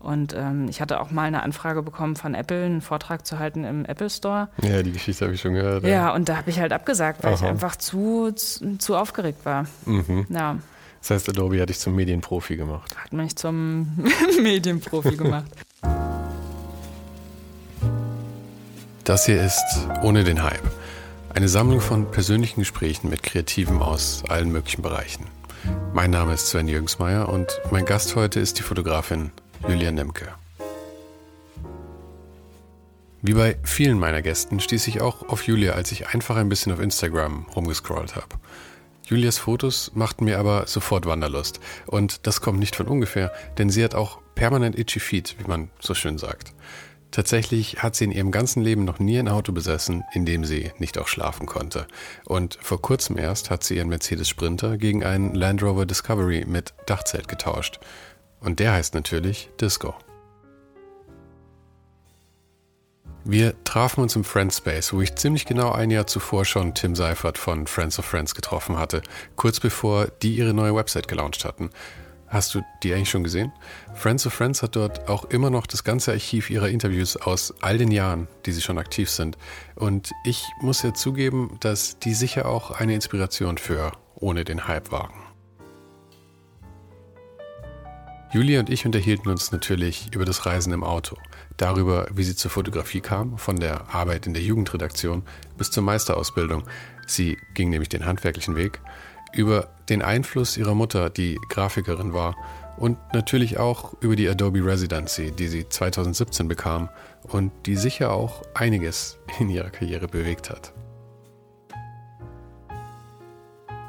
Und ähm, ich hatte auch mal eine Anfrage bekommen von Apple, einen Vortrag zu halten im Apple Store. Ja, die Geschichte habe ich schon gehört. Ja, ja und da habe ich halt abgesagt, weil Aha. ich einfach zu, zu, zu aufgeregt war. Mhm. Ja. Das heißt, Adobe hat dich zum Medienprofi gemacht. Hat mich zum Medienprofi gemacht. Das hier ist Ohne den Hype. Eine Sammlung von persönlichen Gesprächen mit Kreativen aus allen möglichen Bereichen. Mein Name ist Sven Jürgensmeier und mein Gast heute ist die Fotografin Julia Nemke. Wie bei vielen meiner Gästen stieß ich auch auf Julia, als ich einfach ein bisschen auf Instagram rumgescrollt habe. Julias Fotos machten mir aber sofort Wanderlust. Und das kommt nicht von ungefähr, denn sie hat auch permanent itchy feet, wie man so schön sagt. Tatsächlich hat sie in ihrem ganzen Leben noch nie ein Auto besessen, in dem sie nicht auch schlafen konnte. Und vor kurzem erst hat sie ihren Mercedes Sprinter gegen einen Land Rover Discovery mit Dachzelt getauscht. Und der heißt natürlich Disco. Wir trafen uns im Friendspace, wo ich ziemlich genau ein Jahr zuvor schon Tim Seifert von Friends of Friends getroffen hatte, kurz bevor die ihre neue Website gelauncht hatten. Hast du die eigentlich schon gesehen? Friends of Friends hat dort auch immer noch das ganze Archiv ihrer Interviews aus all den Jahren, die sie schon aktiv sind. Und ich muss ja zugeben, dass die sicher auch eine Inspiration für ohne den Hype waren. Julia und ich unterhielten uns natürlich über das Reisen im Auto, darüber, wie sie zur Fotografie kam, von der Arbeit in der Jugendredaktion bis zur Meisterausbildung. Sie ging nämlich den handwerklichen Weg, über den Einfluss ihrer Mutter, die Grafikerin war, und natürlich auch über die Adobe Residency, die sie 2017 bekam und die sicher auch einiges in ihrer Karriere bewegt hat.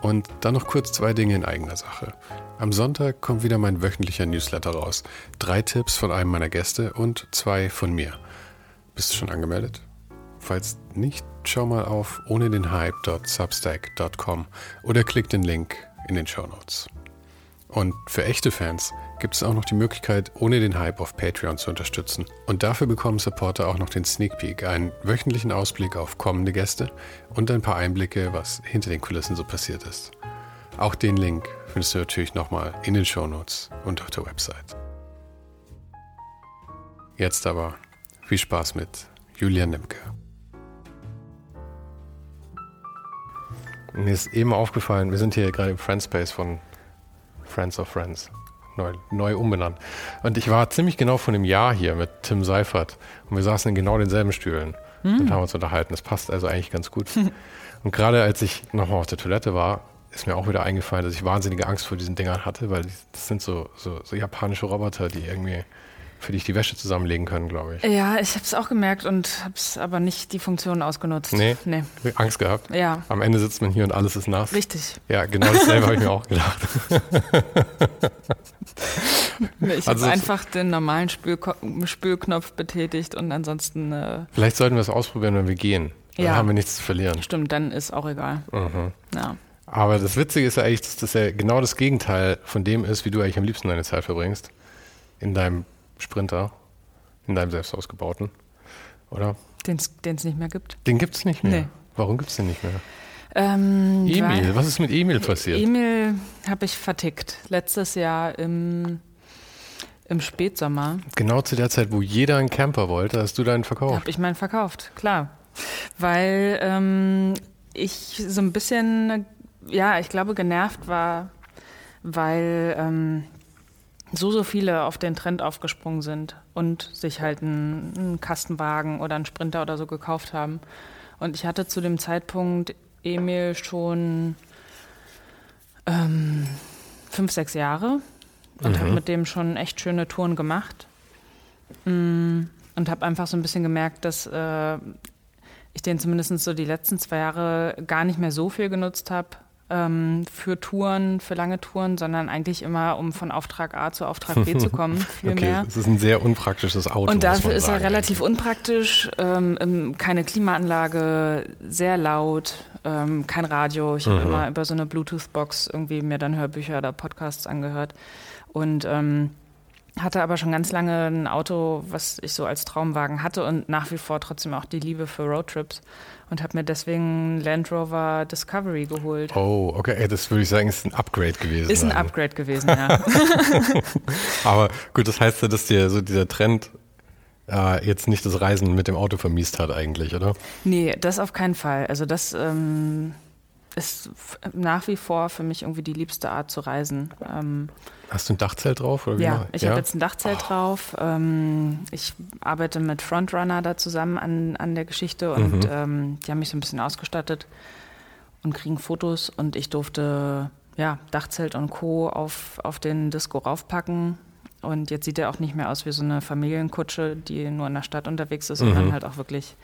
Und dann noch kurz zwei Dinge in eigener Sache. Am Sonntag kommt wieder mein wöchentlicher Newsletter raus. Drei Tipps von einem meiner Gäste und zwei von mir. Bist du schon angemeldet? Falls nicht, schau mal auf ohne den Hype.substack.com oder klick den Link in den Show Notes. Und für echte Fans gibt es auch noch die Möglichkeit, ohne den Hype auf Patreon zu unterstützen. Und dafür bekommen Supporter auch noch den Sneak Peek, einen wöchentlichen Ausblick auf kommende Gäste und ein paar Einblicke, was hinter den Kulissen so passiert ist. Auch den Link findest du natürlich nochmal in den Shownotes und auf der Website. Jetzt aber viel Spaß mit Julian Nimke. Mir ist eben aufgefallen, wir sind hier gerade im Friendspace von Friends of Friends. Neu, neu umbenannt. Und ich war ziemlich genau vor einem Jahr hier mit Tim Seifert und wir saßen in genau denselben Stühlen hm. und haben uns unterhalten. Das passt also eigentlich ganz gut. und gerade als ich nochmal auf der Toilette war, ist mir auch wieder eingefallen, dass ich wahnsinnige Angst vor diesen Dingern hatte, weil das sind so, so, so japanische Roboter, die irgendwie für dich die Wäsche zusammenlegen können, glaube ich. Ja, ich habe es auch gemerkt und habe es aber nicht die Funktion ausgenutzt. Nee, nee. Angst gehabt? Ja. Am Ende sitzt man hier und alles ist nass. Richtig. Ja, genau dasselbe habe ich mir auch gedacht. ich also, habe einfach den normalen Spülko Spülknopf betätigt und ansonsten... Äh Vielleicht sollten wir es ausprobieren, wenn wir gehen. Dann ja. haben wir nichts zu verlieren. Stimmt, dann ist auch egal. Mhm. Ja. Aber das Witzige ist ja eigentlich, dass das ja genau das Gegenteil von dem ist, wie du eigentlich am liebsten deine Zeit verbringst. In deinem Sprinter, in deinem selbst ausgebauten, oder? Den es nicht mehr gibt. Den gibt es nicht mehr? Nee. Warum gibt es den nicht mehr? Ähm, Emil, was ist mit Emil passiert? Emil habe ich vertickt. Letztes Jahr im, Im Spätsommer. Genau zu der Zeit, wo jeder einen Camper wollte, hast du deinen verkauft. Hab ich meinen verkauft, klar. Weil ähm, ich so ein bisschen, ja, ich glaube, genervt war, weil ähm, so, so viele auf den Trend aufgesprungen sind und sich halt einen, einen Kastenwagen oder einen Sprinter oder so gekauft haben. Und ich hatte zu dem Zeitpunkt Emil schon ähm, fünf, sechs Jahre und mhm. habe mit dem schon echt schöne Touren gemacht. Mm, und habe einfach so ein bisschen gemerkt, dass äh, ich den zumindest so die letzten zwei Jahre gar nicht mehr so viel genutzt habe ähm, für Touren, für lange Touren, sondern eigentlich immer, um von Auftrag A zu Auftrag B zu kommen. Viel okay, mehr. Es ist ein sehr unpraktisches Auto. Und dafür ist er relativ unpraktisch. Ähm, keine Klimaanlage, sehr laut, ähm, kein Radio. Ich mhm. habe immer über so eine Bluetooth-Box irgendwie mir dann Hörbücher oder Podcasts angehört. Und ähm, hatte aber schon ganz lange ein Auto, was ich so als Traumwagen hatte und nach wie vor trotzdem auch die Liebe für Roadtrips und habe mir deswegen Land Rover Discovery geholt. Oh, okay, das würde ich sagen, ist ein Upgrade gewesen. Ist ein also. Upgrade gewesen, ja. aber gut, das heißt ja, dass dir so dieser Trend äh, jetzt nicht das Reisen mit dem Auto vermiest hat eigentlich, oder? Nee, das auf keinen Fall. Also das ähm, ist nach wie vor für mich irgendwie die liebste Art zu reisen. Ähm, Hast du ein Dachzelt drauf? Oder ja, ich ja? habe jetzt ein Dachzelt oh. drauf. Ähm, ich arbeite mit Frontrunner da zusammen an, an der Geschichte und mhm. ähm, die haben mich so ein bisschen ausgestattet und kriegen Fotos und ich durfte ja, Dachzelt und Co. auf, auf den Disco raufpacken. Und jetzt sieht er auch nicht mehr aus wie so eine Familienkutsche, die nur in der Stadt unterwegs ist, mhm. sondern halt auch wirklich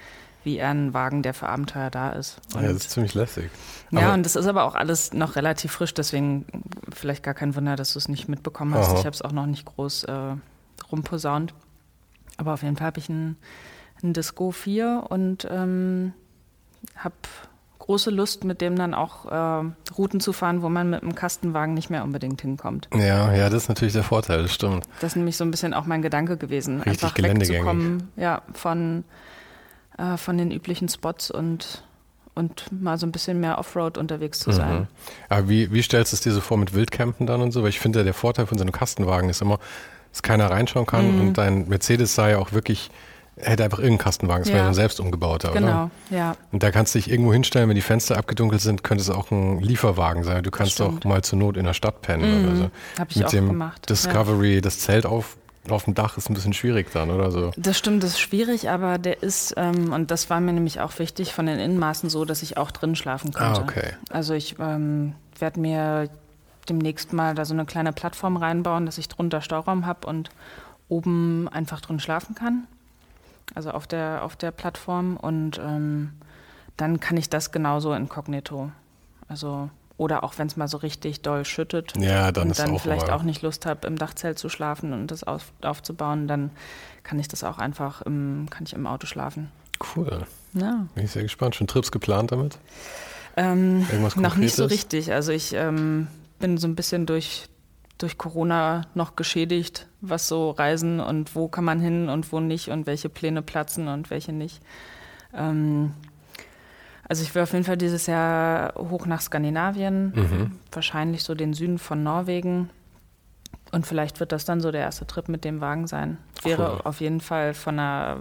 wie er ein Wagen, der für Abenteuer da ist. Und ja, das ist ziemlich lässig. Ja, aber und das ist aber auch alles noch relativ frisch, deswegen vielleicht gar kein Wunder, dass du es nicht mitbekommen hast. Aha. Ich habe es auch noch nicht groß äh, rumposaunt. Aber auf jeden Fall habe ich einen, einen Disco 4 und ähm, habe große Lust, mit dem dann auch äh, Routen zu fahren, wo man mit einem Kastenwagen nicht mehr unbedingt hinkommt. Ja, ja, das ist natürlich der Vorteil, das stimmt. Das ist nämlich so ein bisschen auch mein Gedanke gewesen, Richtig einfach wegzukommen, ja, von äh, von den üblichen Spots und, und mal so ein bisschen mehr Offroad unterwegs zu sein. Mhm. Aber wie, wie stellst du es dir so vor mit Wildcampen dann und so? Weil ich finde, der Vorteil von so einem Kastenwagen ist immer, dass keiner reinschauen kann mhm. und dein Mercedes sei auch wirklich hätte einfach irgendeinen Kastenwagen, das ja. wäre ein selbst umgebauter, genau, oder? Genau, ja. Und da kannst du dich irgendwo hinstellen, wenn die Fenster abgedunkelt sind, könnte es auch ein Lieferwagen sein. Du kannst auch mal zur Not in der Stadt pennen mhm. oder so. Hab ich Mit auch dem gemacht. Discovery ja. das Zelt auf, auf dem Dach ist ein bisschen schwierig dann, oder so? Das stimmt, das ist schwierig, aber der ist, ähm, und das war mir nämlich auch wichtig, von den Innenmaßen so, dass ich auch drin schlafen konnte. Ah, okay. Also ich ähm, werde mir demnächst mal da so eine kleine Plattform reinbauen, dass ich drunter Stauraum habe und oben einfach drin schlafen kann. Also auf der, auf der Plattform. Und ähm, dann kann ich das genauso inkognito. Also oder auch wenn es mal so richtig doll schüttet ja, dann und dann auch vielleicht auch nicht Lust habe, im Dachzelt zu schlafen und das auf, aufzubauen, dann kann ich das auch einfach im, kann ich im Auto schlafen. Cool. Ja. Bin ich sehr gespannt. Schon Trips geplant damit? Ähm, Irgendwas Noch nicht so richtig. Also ich ähm, bin so ein bisschen durch, durch Corona noch geschädigt, was so Reisen und wo kann man hin und wo nicht und welche Pläne platzen und welche nicht. Ähm, also ich will auf jeden Fall dieses Jahr hoch nach Skandinavien, mhm. wahrscheinlich so den Süden von Norwegen. Und vielleicht wird das dann so der erste Trip mit dem Wagen sein. Wäre cool. auf jeden Fall von der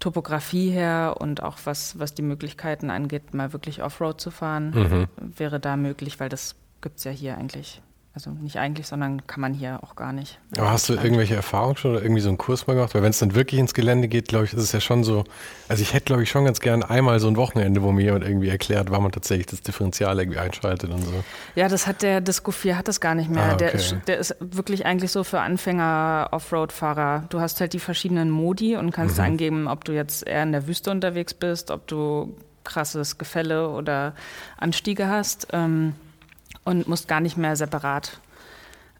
Topografie her und auch was, was die Möglichkeiten angeht, mal wirklich Offroad zu fahren, mhm. wäre da möglich, weil das gibt es ja hier eigentlich also nicht eigentlich, sondern kann man hier auch gar nicht. Aber hast du irgendwelche Erfahrungen schon oder irgendwie so einen Kurs mal gemacht? Weil wenn es dann wirklich ins Gelände geht, glaube ich, ist es ja schon so. Also ich hätte, glaube ich, schon ganz gern einmal so ein Wochenende, wo mir jemand irgendwie erklärt, wann man tatsächlich das Differential irgendwie einschaltet und so. Ja, das hat der Disco 4 hat das gar nicht mehr. Ah, okay. der, ist, der ist wirklich eigentlich so für Anfänger Offroad-Fahrer. Du hast halt die verschiedenen Modi und kannst mhm. eingeben, ob du jetzt eher in der Wüste unterwegs bist, ob du krasses Gefälle oder Anstiege hast. Ähm, und musst gar nicht mehr separat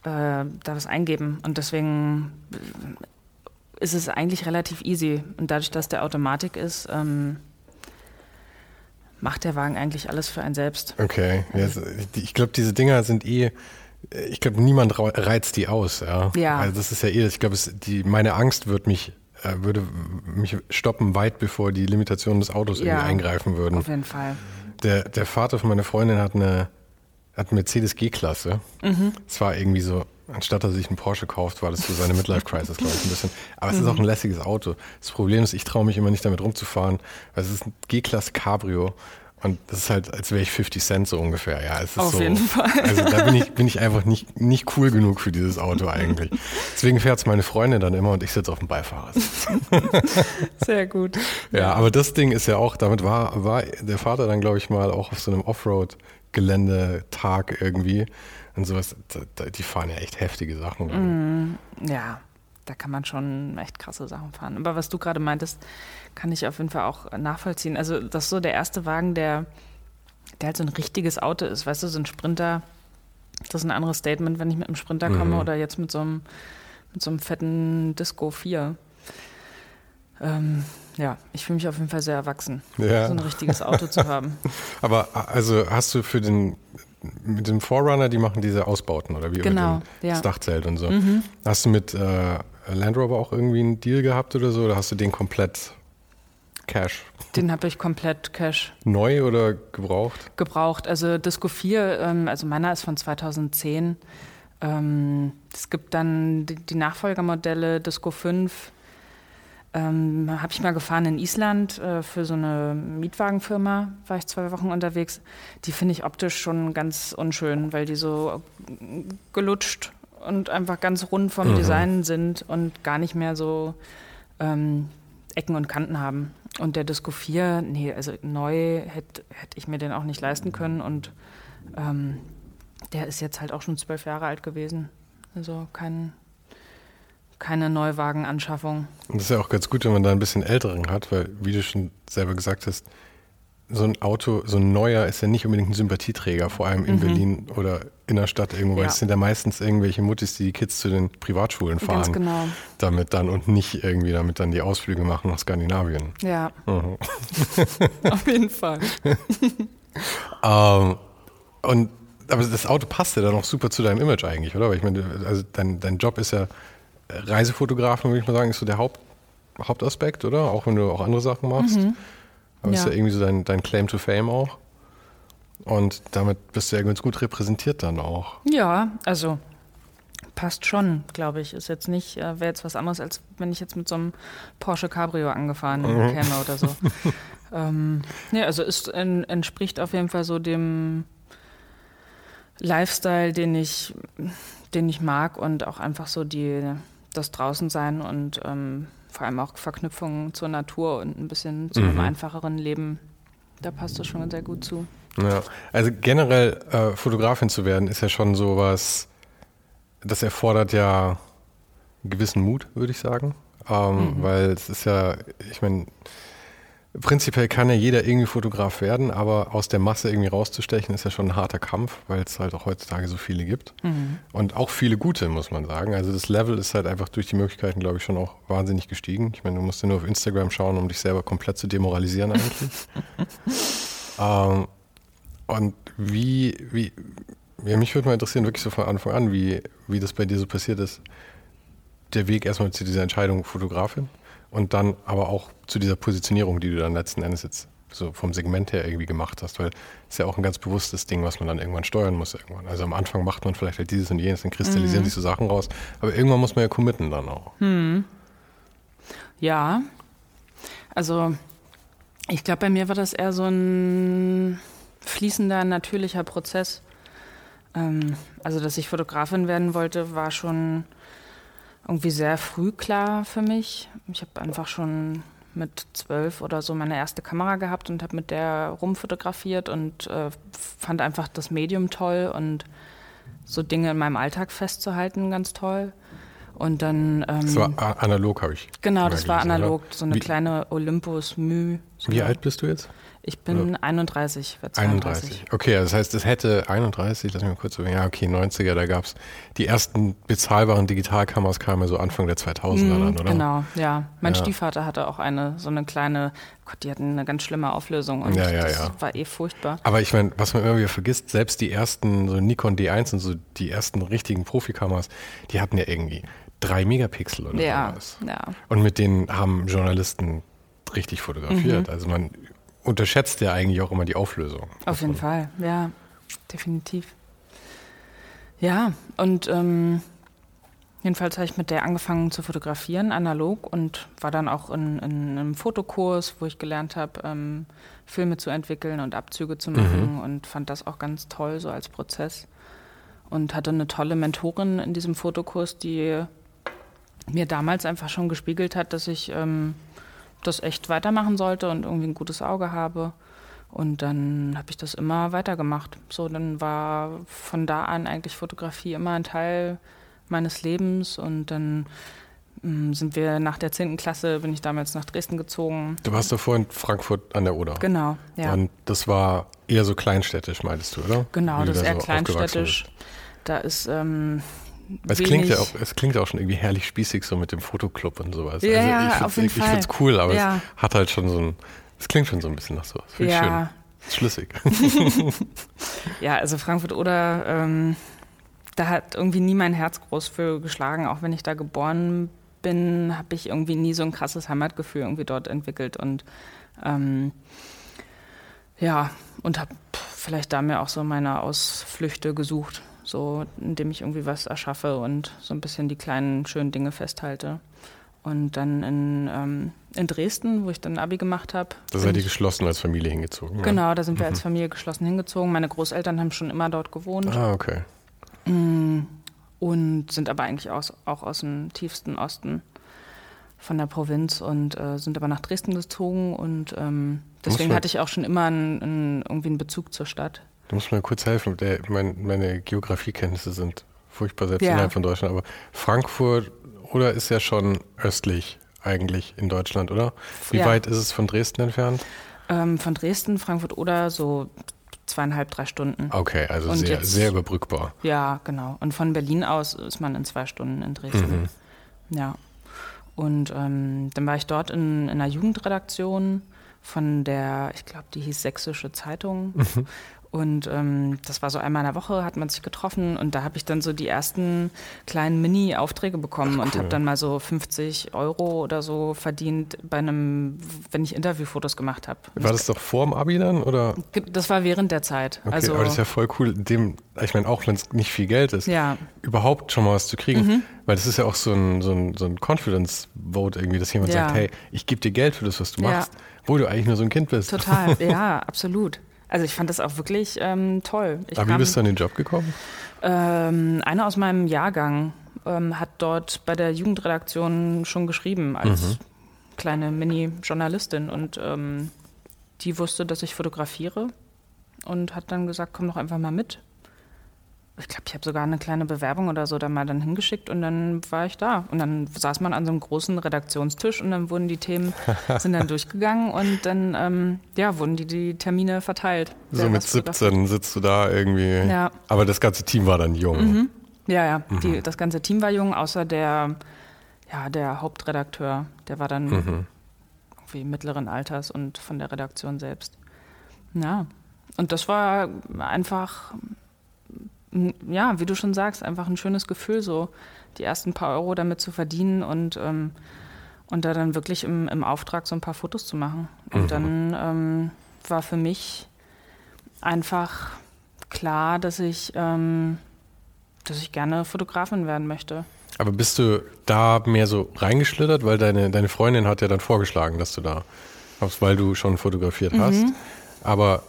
äh, da was eingeben. Und deswegen ist es eigentlich relativ easy. Und dadurch, dass der Automatik ist, ähm, macht der Wagen eigentlich alles für einen selbst. Okay, ja, ich glaube, diese Dinger sind eh, ich glaube, niemand reizt die aus. Ja. ja. Also das ist ja eh, ich glaube, meine Angst wird mich äh, würde mich stoppen, weit bevor die Limitationen des Autos ja, irgendwie eingreifen würden. Auf jeden Fall. Der, der Vater von meiner Freundin hat eine hat Mercedes G-Klasse. Mhm. Es war irgendwie so anstatt dass er sich einen Porsche kauft, war das so seine Midlife-Crisis, glaube ich, ein bisschen. Aber es ist auch ein lässiges Auto. Das Problem ist, ich traue mich immer nicht damit rumzufahren, weil es ist ein G-Klasse Cabrio und das ist halt, als wäre ich 50 Cent so ungefähr. Ja, es ist Auf so, jeden Fall. Also da bin ich, bin ich einfach nicht, nicht cool genug für dieses Auto eigentlich. Deswegen fährt es meine Freundin dann immer und ich sitze auf dem Beifahrersitz. Sehr gut. Ja, aber das Ding ist ja auch, damit war, war der Vater dann, glaube ich, mal auch auf so einem Offroad-Geländetag irgendwie. Und sowas, die fahren ja echt heftige Sachen. Mm, ja, da kann man schon echt krasse Sachen fahren. Aber was du gerade meintest, kann ich auf jeden Fall auch nachvollziehen. Also das ist so der erste Wagen, der, der halt so ein richtiges Auto ist. Weißt du, so ein Sprinter, das ist ein anderes Statement, wenn ich mit einem Sprinter komme mhm. oder jetzt mit so einem, mit so einem fetten Disco 4. Ähm, ja, ich fühle mich auf jeden Fall sehr erwachsen, ja. so ein richtiges Auto zu haben. Aber also hast du für den mit dem Forerunner, die machen diese Ausbauten oder wie genau, mit dem, ja. das Dachzelt und so. Mhm. Hast du mit äh, Land Rover auch irgendwie einen Deal gehabt oder so? Oder hast du den komplett Cash? Den habe ich komplett Cash. Neu oder gebraucht? Gebraucht. Also Disco 4, ähm, also meiner ist von 2010. Ähm, es gibt dann die, die Nachfolgermodelle Disco 5. Ähm, habe ich mal gefahren in Island äh, für so eine Mietwagenfirma, war ich zwei Wochen unterwegs. Die finde ich optisch schon ganz unschön, weil die so gelutscht und einfach ganz rund vom mhm. Design sind und gar nicht mehr so ähm, Ecken und Kanten haben. Und der Disco 4, nee, also neu hätte hätt ich mir den auch nicht leisten können und ähm, der ist jetzt halt auch schon zwölf Jahre alt gewesen. Also kein, keine Neuwagenanschaffung. Und das ist ja auch ganz gut, wenn man da ein bisschen älteren hat, weil, wie du schon selber gesagt hast, so ein Auto, so ein neuer ist ja nicht unbedingt ein Sympathieträger, vor allem in mhm. Berlin oder in der Stadt irgendwo, weil ja. es sind ja meistens irgendwelche Muttis, die die Kids zu den Privatschulen fahren. Ganz genau. Damit dann und nicht irgendwie damit dann die Ausflüge machen nach Skandinavien. Ja. Mhm. Auf jeden Fall. ähm, und aber das Auto passt ja dann auch super zu deinem Image eigentlich, oder? Weil ich meine, also dein, dein Job ist ja Reisefotografen, würde ich mal sagen, ist so der Haupt, Hauptaspekt, oder? Auch wenn du auch andere Sachen machst. Mhm. Aber ja. ist ja irgendwie so dein, dein Claim to Fame auch. Und damit bist du ja ganz gut repräsentiert dann auch. Ja, also passt schon, glaube ich. Ist jetzt nicht, äh, wäre jetzt was anderes, als wenn ich jetzt mit so einem Porsche Cabrio angefahren mhm. käme oder so. ähm, ja, also es entspricht auf jeden Fall so dem Lifestyle, den ich, den ich mag und auch einfach so die, das Draußensein und ähm, vor allem auch Verknüpfungen zur Natur und ein bisschen zu einem mhm. einfacheren Leben. Da passt das schon sehr gut zu. Ja, also generell äh, Fotografin zu werden, ist ja schon sowas, das erfordert ja einen gewissen Mut, würde ich sagen. Ähm, mhm. Weil es ist ja, ich meine, Prinzipiell kann ja jeder irgendwie Fotograf werden, aber aus der Masse irgendwie rauszustechen, ist ja schon ein harter Kampf, weil es halt auch heutzutage so viele gibt. Mhm. Und auch viele gute, muss man sagen. Also das Level ist halt einfach durch die Möglichkeiten, glaube ich, schon auch wahnsinnig gestiegen. Ich meine, du musst ja nur auf Instagram schauen, um dich selber komplett zu demoralisieren eigentlich. ähm, und wie, wie, ja, mich würde mal interessieren, wirklich so von Anfang an, wie, wie das bei dir so passiert ist. Der Weg erstmal zu dieser Entscheidung Fotografin und dann aber auch zu dieser Positionierung, die du dann letzten Endes jetzt so vom Segment her irgendwie gemacht hast, weil es ist ja auch ein ganz bewusstes Ding, was man dann irgendwann steuern muss irgendwann. Also am Anfang macht man vielleicht halt dieses und jenes, dann kristallisieren mhm. sich so Sachen raus, aber irgendwann muss man ja committen dann auch. Hm. Ja, also ich glaube, bei mir war das eher so ein fließender, natürlicher Prozess. Ähm, also, dass ich Fotografin werden wollte, war schon irgendwie sehr früh klar für mich. Ich habe einfach schon mit zwölf oder so meine erste Kamera gehabt und habe mit der rumfotografiert und äh, fand einfach das Medium toll und so Dinge in meinem Alltag festzuhalten ganz toll. Und dann. Ähm, das war analog, habe ich. Genau, das war analog, oder? so eine Wie, kleine Olympus Mü. So Wie alt bist du jetzt? Ich bin Oder? 31, 31. Okay, das heißt, es hätte 31, lass mich mal kurz so, ja, okay, 90er, da gab es die ersten bezahlbaren Digitalkameras kamen ja so Anfang der 2000er mhm, dann, oder? Genau, ja. Mein ja. Stiefvater hatte auch eine, so eine kleine, Gott, die hatten eine ganz schlimme Auflösung und ja, ja, das ja. war eh furchtbar. Aber ich meine, was man immer wieder vergisst, selbst die ersten, so Nikon D1 und so die ersten richtigen Profikameras, die hatten ja irgendwie drei Megapixel oder ja, sowas. Ja. Und mit denen haben Journalisten richtig fotografiert. Mhm. Also man unterschätzt ja eigentlich auch immer die Auflösung. Auf jeden Fall, ja, definitiv. Ja, und ähm, Jedenfalls habe ich mit der angefangen zu fotografieren, analog, und war dann auch in, in einem Fotokurs, wo ich gelernt habe, ähm, Filme zu entwickeln und Abzüge zu machen mhm. und fand das auch ganz toll so als Prozess. Und hatte eine tolle Mentorin in diesem Fotokurs, die mir damals einfach schon gespiegelt hat, dass ich ähm, das echt weitermachen sollte und irgendwie ein gutes Auge habe. Und dann habe ich das immer weitergemacht. So, dann war von da an eigentlich Fotografie immer ein Teil meines Lebens und dann hm, sind wir nach der 10. Klasse, bin ich damals nach Dresden gezogen. Du warst davor in Frankfurt an der Oder. Genau, ja. Und das war eher so kleinstädtisch, meintest du, oder? Genau, Wie das ist eher so kleinstädtisch. Da ist. Ähm, es klingt, ja auch, es klingt auch schon irgendwie herrlich spießig, so mit dem Fotoclub und sowas. Ja, also ich auf jeden ich, finde es cool, aber ja. es hat halt schon so ein. Es klingt schon so ein bisschen nach sowas. Finde ja. schön. Schlüssig. ja, also Frankfurt oder ähm, da hat irgendwie nie mein Herz groß für geschlagen. Auch wenn ich da geboren bin, habe ich irgendwie nie so ein krasses Heimatgefühl irgendwie dort entwickelt und ähm, ja, und habe vielleicht da mir auch so meine Ausflüchte gesucht, so indem ich irgendwie was erschaffe und so ein bisschen die kleinen schönen Dinge festhalte. Und dann in, ähm, in Dresden, wo ich dann Abi gemacht habe. Da seid ihr geschlossen als Familie hingezogen? Genau, da sind wir mhm. als Familie geschlossen hingezogen. Meine Großeltern haben schon immer dort gewohnt. Ah, okay. Mm, und sind aber eigentlich aus, auch aus dem tiefsten Osten von der Provinz und äh, sind aber nach Dresden gezogen und ähm, deswegen hatte ich auch schon immer einen, einen, irgendwie einen Bezug zur Stadt. Du musst mir kurz helfen, der, mein, meine Geografiekenntnisse sind furchtbar selbst ja. innerhalb von Deutschland, aber Frankfurt oder ist ja schon östlich eigentlich in Deutschland, oder? Wie ja. weit ist es von Dresden entfernt? Ähm, von Dresden, Frankfurt oder so zweieinhalb, drei Stunden. Okay, also sehr, jetzt, sehr überbrückbar. Ja, genau. Und von Berlin aus ist man in zwei Stunden in Dresden. Mhm. Ja. Und ähm, dann war ich dort in, in einer Jugendredaktion von der, ich glaube, die hieß Sächsische Zeitung. Mhm. Und ähm, das war so einmal in der Woche, hat man sich getroffen und da habe ich dann so die ersten kleinen Mini-Aufträge bekommen Ach, cool. und habe dann mal so 50 Euro oder so verdient bei einem, wenn ich Interviewfotos gemacht habe. War das doch vor dem Abi dann oder? Das war während der Zeit. Okay, also, aber das ist ja voll cool, dem, ich meine, auch wenn es nicht viel Geld ist, ja. überhaupt schon mal was zu kriegen. Mhm. Weil das ist ja auch so ein, so ein, so ein Confidence-Vote irgendwie, dass jemand ja. sagt, hey, ich gebe dir Geld für das, was du machst, ja. wo du eigentlich nur so ein Kind bist. Total, ja, absolut. Also ich fand das auch wirklich ähm, toll. Ich Aber wie bist du an den Job gekommen? Ähm, einer aus meinem Jahrgang ähm, hat dort bei der Jugendredaktion schon geschrieben als mhm. kleine Mini-Journalistin und ähm, die wusste, dass ich fotografiere und hat dann gesagt, komm doch einfach mal mit ich glaube, ich habe sogar eine kleine Bewerbung oder so da mal dann hingeschickt und dann war ich da. Und dann saß man an so einem großen Redaktionstisch und dann wurden die Themen, sind dann durchgegangen und dann, ähm, ja, wurden die, die Termine verteilt. So mit 17 sitzt du da irgendwie. Ja. Aber das ganze Team war dann jung. Mhm. Ja, ja, mhm. die, das ganze Team war jung, außer der, ja, der Hauptredakteur, der war dann mhm. irgendwie mittleren Alters und von der Redaktion selbst. Ja, und das war einfach ja, wie du schon sagst, einfach ein schönes Gefühl, so die ersten paar Euro damit zu verdienen und, ähm, und da dann wirklich im, im Auftrag so ein paar Fotos zu machen. Und mhm. dann ähm, war für mich einfach klar, dass ich, ähm, dass ich gerne Fotografin werden möchte. Aber bist du da mehr so reingeschlittert, weil deine, deine Freundin hat ja dann vorgeschlagen, dass du da, weil du schon fotografiert mhm. hast. Aber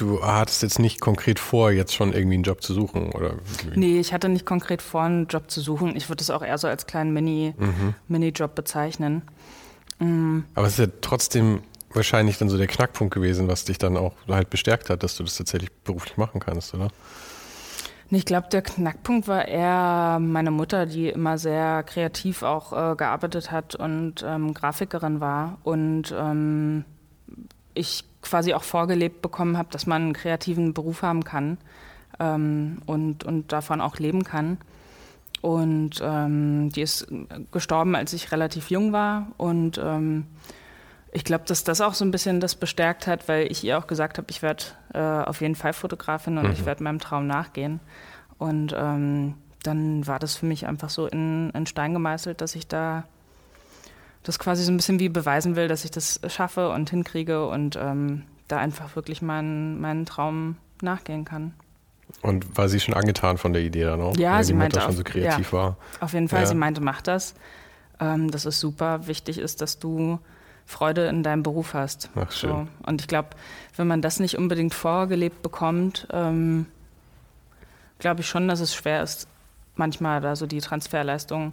Du hattest jetzt nicht konkret vor, jetzt schon irgendwie einen Job zu suchen, oder? Nee, ich hatte nicht konkret vor, einen Job zu suchen. Ich würde es auch eher so als kleinen Mini, mhm. Mini-Job bezeichnen. Mhm. Aber es ist ja trotzdem wahrscheinlich dann so der Knackpunkt gewesen, was dich dann auch halt bestärkt hat, dass du das tatsächlich beruflich machen kannst, oder? Ich glaube, der Knackpunkt war eher meine Mutter, die immer sehr kreativ auch äh, gearbeitet hat und ähm, Grafikerin war. Und ähm, ich quasi auch vorgelebt bekommen habe, dass man einen kreativen Beruf haben kann ähm, und, und davon auch leben kann. Und ähm, die ist gestorben, als ich relativ jung war. Und ähm, ich glaube, dass das auch so ein bisschen das bestärkt hat, weil ich ihr auch gesagt habe, ich werde äh, auf jeden Fall Fotografin und mhm. ich werde meinem Traum nachgehen. Und ähm, dann war das für mich einfach so in, in Stein gemeißelt, dass ich da das quasi so ein bisschen wie beweisen will, dass ich das schaffe und hinkriege und ähm, da einfach wirklich meinen, meinen Traum nachgehen kann. Und war sie schon angetan von der Idee dann auch? Ja, weil sie die meinte Mutter schon auf, so kreativ ja, war. Auf jeden Fall, Ja. sie meinte, mach das. Ähm, dass es super wichtig ist, dass du Freude in deinem Beruf hast. Ach, schön. So. Und ich glaube, wenn man das nicht unbedingt vorgelebt bekommt, ähm, glaube ich schon, dass es schwer ist, manchmal da so die Transferleistung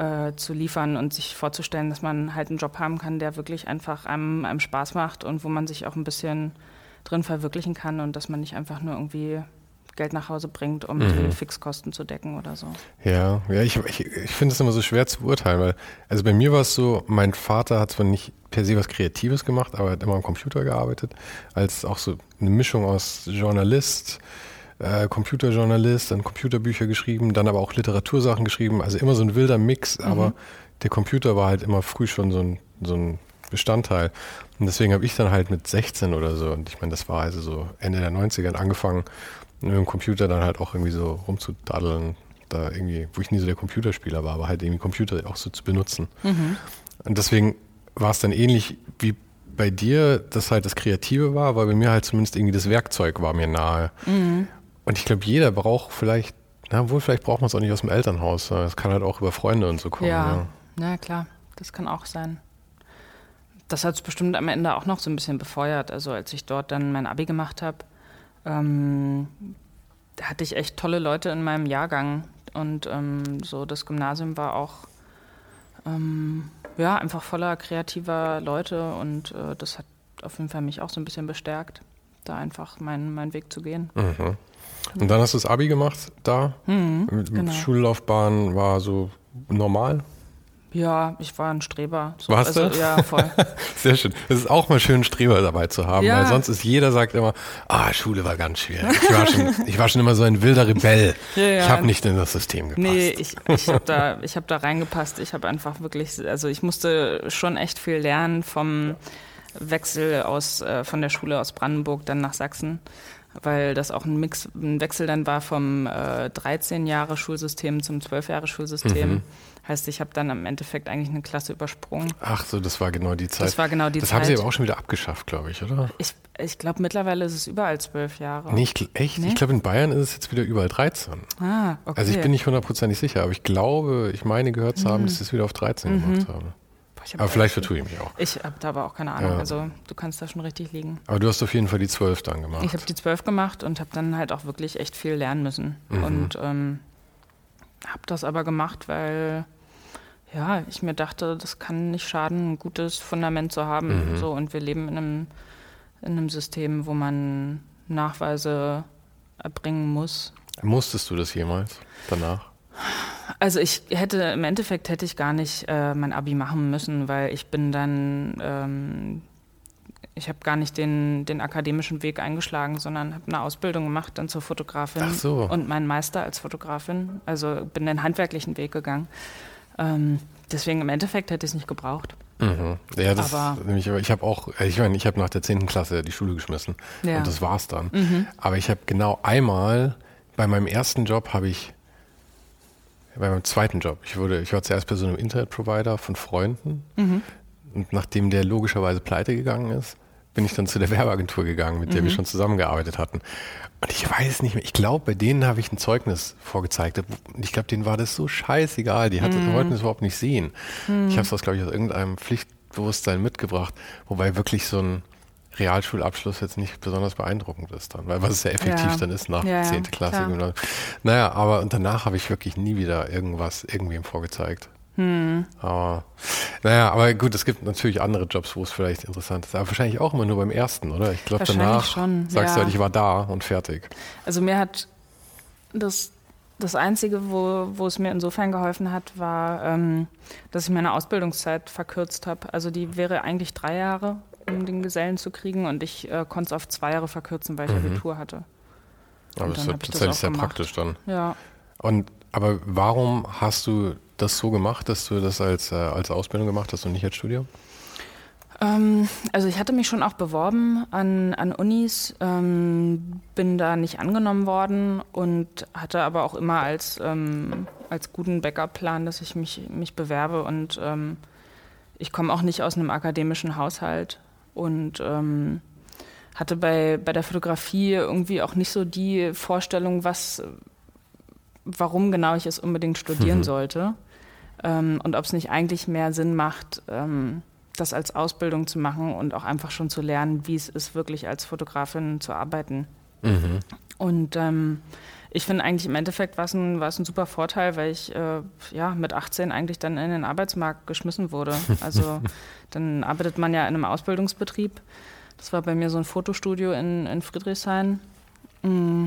äh, zu liefern und sich vorzustellen, dass man halt einen Job haben kann, der wirklich einfach einem, einem Spaß macht und wo man sich auch ein bisschen drin verwirklichen kann und dass man nicht einfach nur irgendwie Geld nach Hause bringt, um Mhm. die Fixkosten zu decken oder so. Ja, ja, ich, ich, ich finde es immer so schwer zu beurteilen, weil, also bei mir war es so, mein Vater hat zwar nicht per se was Kreatives gemacht, aber er hat immer am Computer gearbeitet, als auch so eine Mischung aus Journalist, äh, Computerjournalist, dann Computerbücher geschrieben, dann aber auch Literatursachen geschrieben, also immer so ein wilder Mix, aber der Computer war halt immer früh schon so ein, so ein Bestandteil. Und deswegen habe ich dann halt mit 16 oder so, und ich meine, das war also so Ende der 90er angefangen, mit dem Computer dann halt auch irgendwie so rumzudaddeln, da irgendwie, wo ich nie so der Computerspieler war, aber halt irgendwie Computer auch so zu benutzen. Und deswegen war es dann ähnlich wie bei dir, dass halt das Kreative war, weil bei mir halt zumindest irgendwie das Werkzeug war mir nahe. Und ich glaube, jeder braucht vielleicht, na wohl, vielleicht braucht man es auch nicht aus dem Elternhaus. Es kann halt auch über Freunde und so kommen. Ja, Ja. ja klar, das kann auch sein. Das hat es bestimmt am Ende auch noch so ein bisschen befeuert. Also als ich dort dann mein Abi gemacht habe, ähm, hatte ich echt tolle Leute in meinem Jahrgang. Und ähm, so das Gymnasium war auch ähm, ja, einfach voller kreativer Leute und äh, das hat auf jeden Fall mich auch so ein bisschen bestärkt, da einfach meinen meinen Weg zu gehen. Mhm. Und dann hast du das Abi gemacht da. mit genau. Schullaufbahn war so normal. Ja, ich war ein Streber. So, Warst also, du? Ja, voll. Sehr schön. Es ist auch mal schön, einen Streber dabei zu haben, Ja. weil sonst ist jeder sagt immer, ah, Schule war ganz schwierig. Ich war schon, ich war schon immer so ein wilder Rebell. Ja, ja. Ich habe nicht in das System gepasst. Nee, ich, ich habe da, ich hab da reingepasst. Ich habe einfach wirklich, also ich musste schon echt viel lernen vom Wechsel aus, äh, von der Schule aus Brandenburg dann nach Sachsen, weil das auch ein Mix, ein Wechsel dann war vom äh, 13 Jahre Schulsystem zum 12 Jahre Schulsystem. Mhm. Heißt, ich habe dann im Endeffekt eigentlich eine Klasse übersprungen. Ach so, das war genau die Zeit. Das war genau die das Zeit. haben sie aber auch schon wieder abgeschafft, glaube ich, oder? Ich, ich glaube, mittlerweile ist es überall zwölf Jahre. Nee, ich, echt? Nee? Ich glaube, in Bayern ist es jetzt wieder überall 13. Ah, okay. Also ich bin nicht hundertprozentig sicher, aber ich glaube, ich meine gehört zu Mhm. haben, dass sie es wieder auf 13 gemacht haben. Boah, Aber vielleicht vertue ich mich auch. Ich habe da aber auch keine Ahnung. Ja. Also du kannst da schon richtig liegen. Aber du hast auf jeden Fall die 12 dann gemacht. Ich habe die zwölf gemacht und habe dann halt auch wirklich echt viel lernen müssen. Mhm. Und ähm, habe das aber gemacht, weil ja, ich mir dachte, das kann nicht schaden, ein gutes Fundament zu haben. Mhm. So, und wir leben in einem, in einem System, wo man Nachweise erbringen muss. Musstest du das jemals danach? Also ich hätte, im Endeffekt hätte ich gar nicht äh, mein Abi machen müssen, weil ich bin dann, ähm, ich habe gar nicht den, den akademischen Weg eingeschlagen, sondern habe eine Ausbildung gemacht dann zur Fotografin Ach so. und meinen Meister als Fotografin. Also bin den handwerklichen Weg gegangen. Ähm, deswegen im Endeffekt hätte ich es nicht gebraucht. Mhm. Ja, das Aber- nämlich, aber ich habe auch, äh, ich meine, ich habe nach der 10. Klasse die Schule geschmissen Ja. und das war's dann. Aber ich habe genau einmal bei meinem ersten Job habe ich bei meinem zweiten Job, ich wurde, ich war zuerst bei so einem Internetprovider von Freunden und nachdem der logischerweise pleite gegangen ist, bin ich dann zu der Werbeagentur gegangen, mit der wir schon zusammengearbeitet hatten. Und ich weiß nicht mehr, ich glaube, bei denen habe ich ein Zeugnis vorgezeigt. Und ich glaube, denen war das so scheißegal. Die hatten, wollten es überhaupt nicht sehen. Ich habe es glaube ich, aus irgendeinem Pflichtbewusstsein mitgebracht, wobei wirklich so ein Realschulabschluss jetzt nicht besonders beeindruckend ist dann, weil was ja effektiv Ja. dann ist nach Ja, ja, 10. Klasse. klar. Naja, aber und danach habe ich wirklich nie wieder irgendwas irgendwem vorgezeigt. Hm. Aber naja, aber gut, es gibt natürlich andere Jobs, wo es vielleicht interessant ist. Aber wahrscheinlich auch immer nur beim ersten, oder? Ich glaube, danach schon, sagst du ja. halt, ich war da und fertig. Also mir hat das, das Einzige, wo, wo es mir insofern geholfen hat, war, ähm, dass ich meine Ausbildungszeit verkürzt habe. Also die wäre eigentlich drei Jahre, um den Gesellen zu kriegen und ich äh, konnte es auf zwei Jahre verkürzen, weil ich Mhm. Abitur hatte. Aber Und das ist ja tatsächlich sehr gemacht. praktisch dann. Ja. Und aber warum hast du das so gemacht, dass du das als, äh, als Ausbildung gemacht hast und nicht als Studium? Ähm, also ich hatte mich schon auch beworben an, an Unis, ähm, bin da nicht angenommen worden und hatte aber auch immer als, ähm, als guten Backup-Plan, dass ich mich, mich bewerbe und ähm, ich komme auch nicht aus einem akademischen Haushalt und ähm, hatte bei, bei der Fotografie irgendwie auch nicht so die Vorstellung, was, warum genau ich es unbedingt studieren mhm. sollte. Ähm, und ob es nicht eigentlich mehr Sinn macht, ähm, das als Ausbildung zu machen und auch einfach schon zu lernen, wie es ist, wirklich als Fotografin zu arbeiten. Mhm. Und ähm, ich finde eigentlich im Endeffekt war es ein, ein super Vorteil, weil ich äh, ja, mit 18 eigentlich dann in den Arbeitsmarkt geschmissen wurde. Also dann arbeitet man ja in einem Ausbildungsbetrieb. Das war bei mir so ein Fotostudio in, in Friedrichshain. Mm.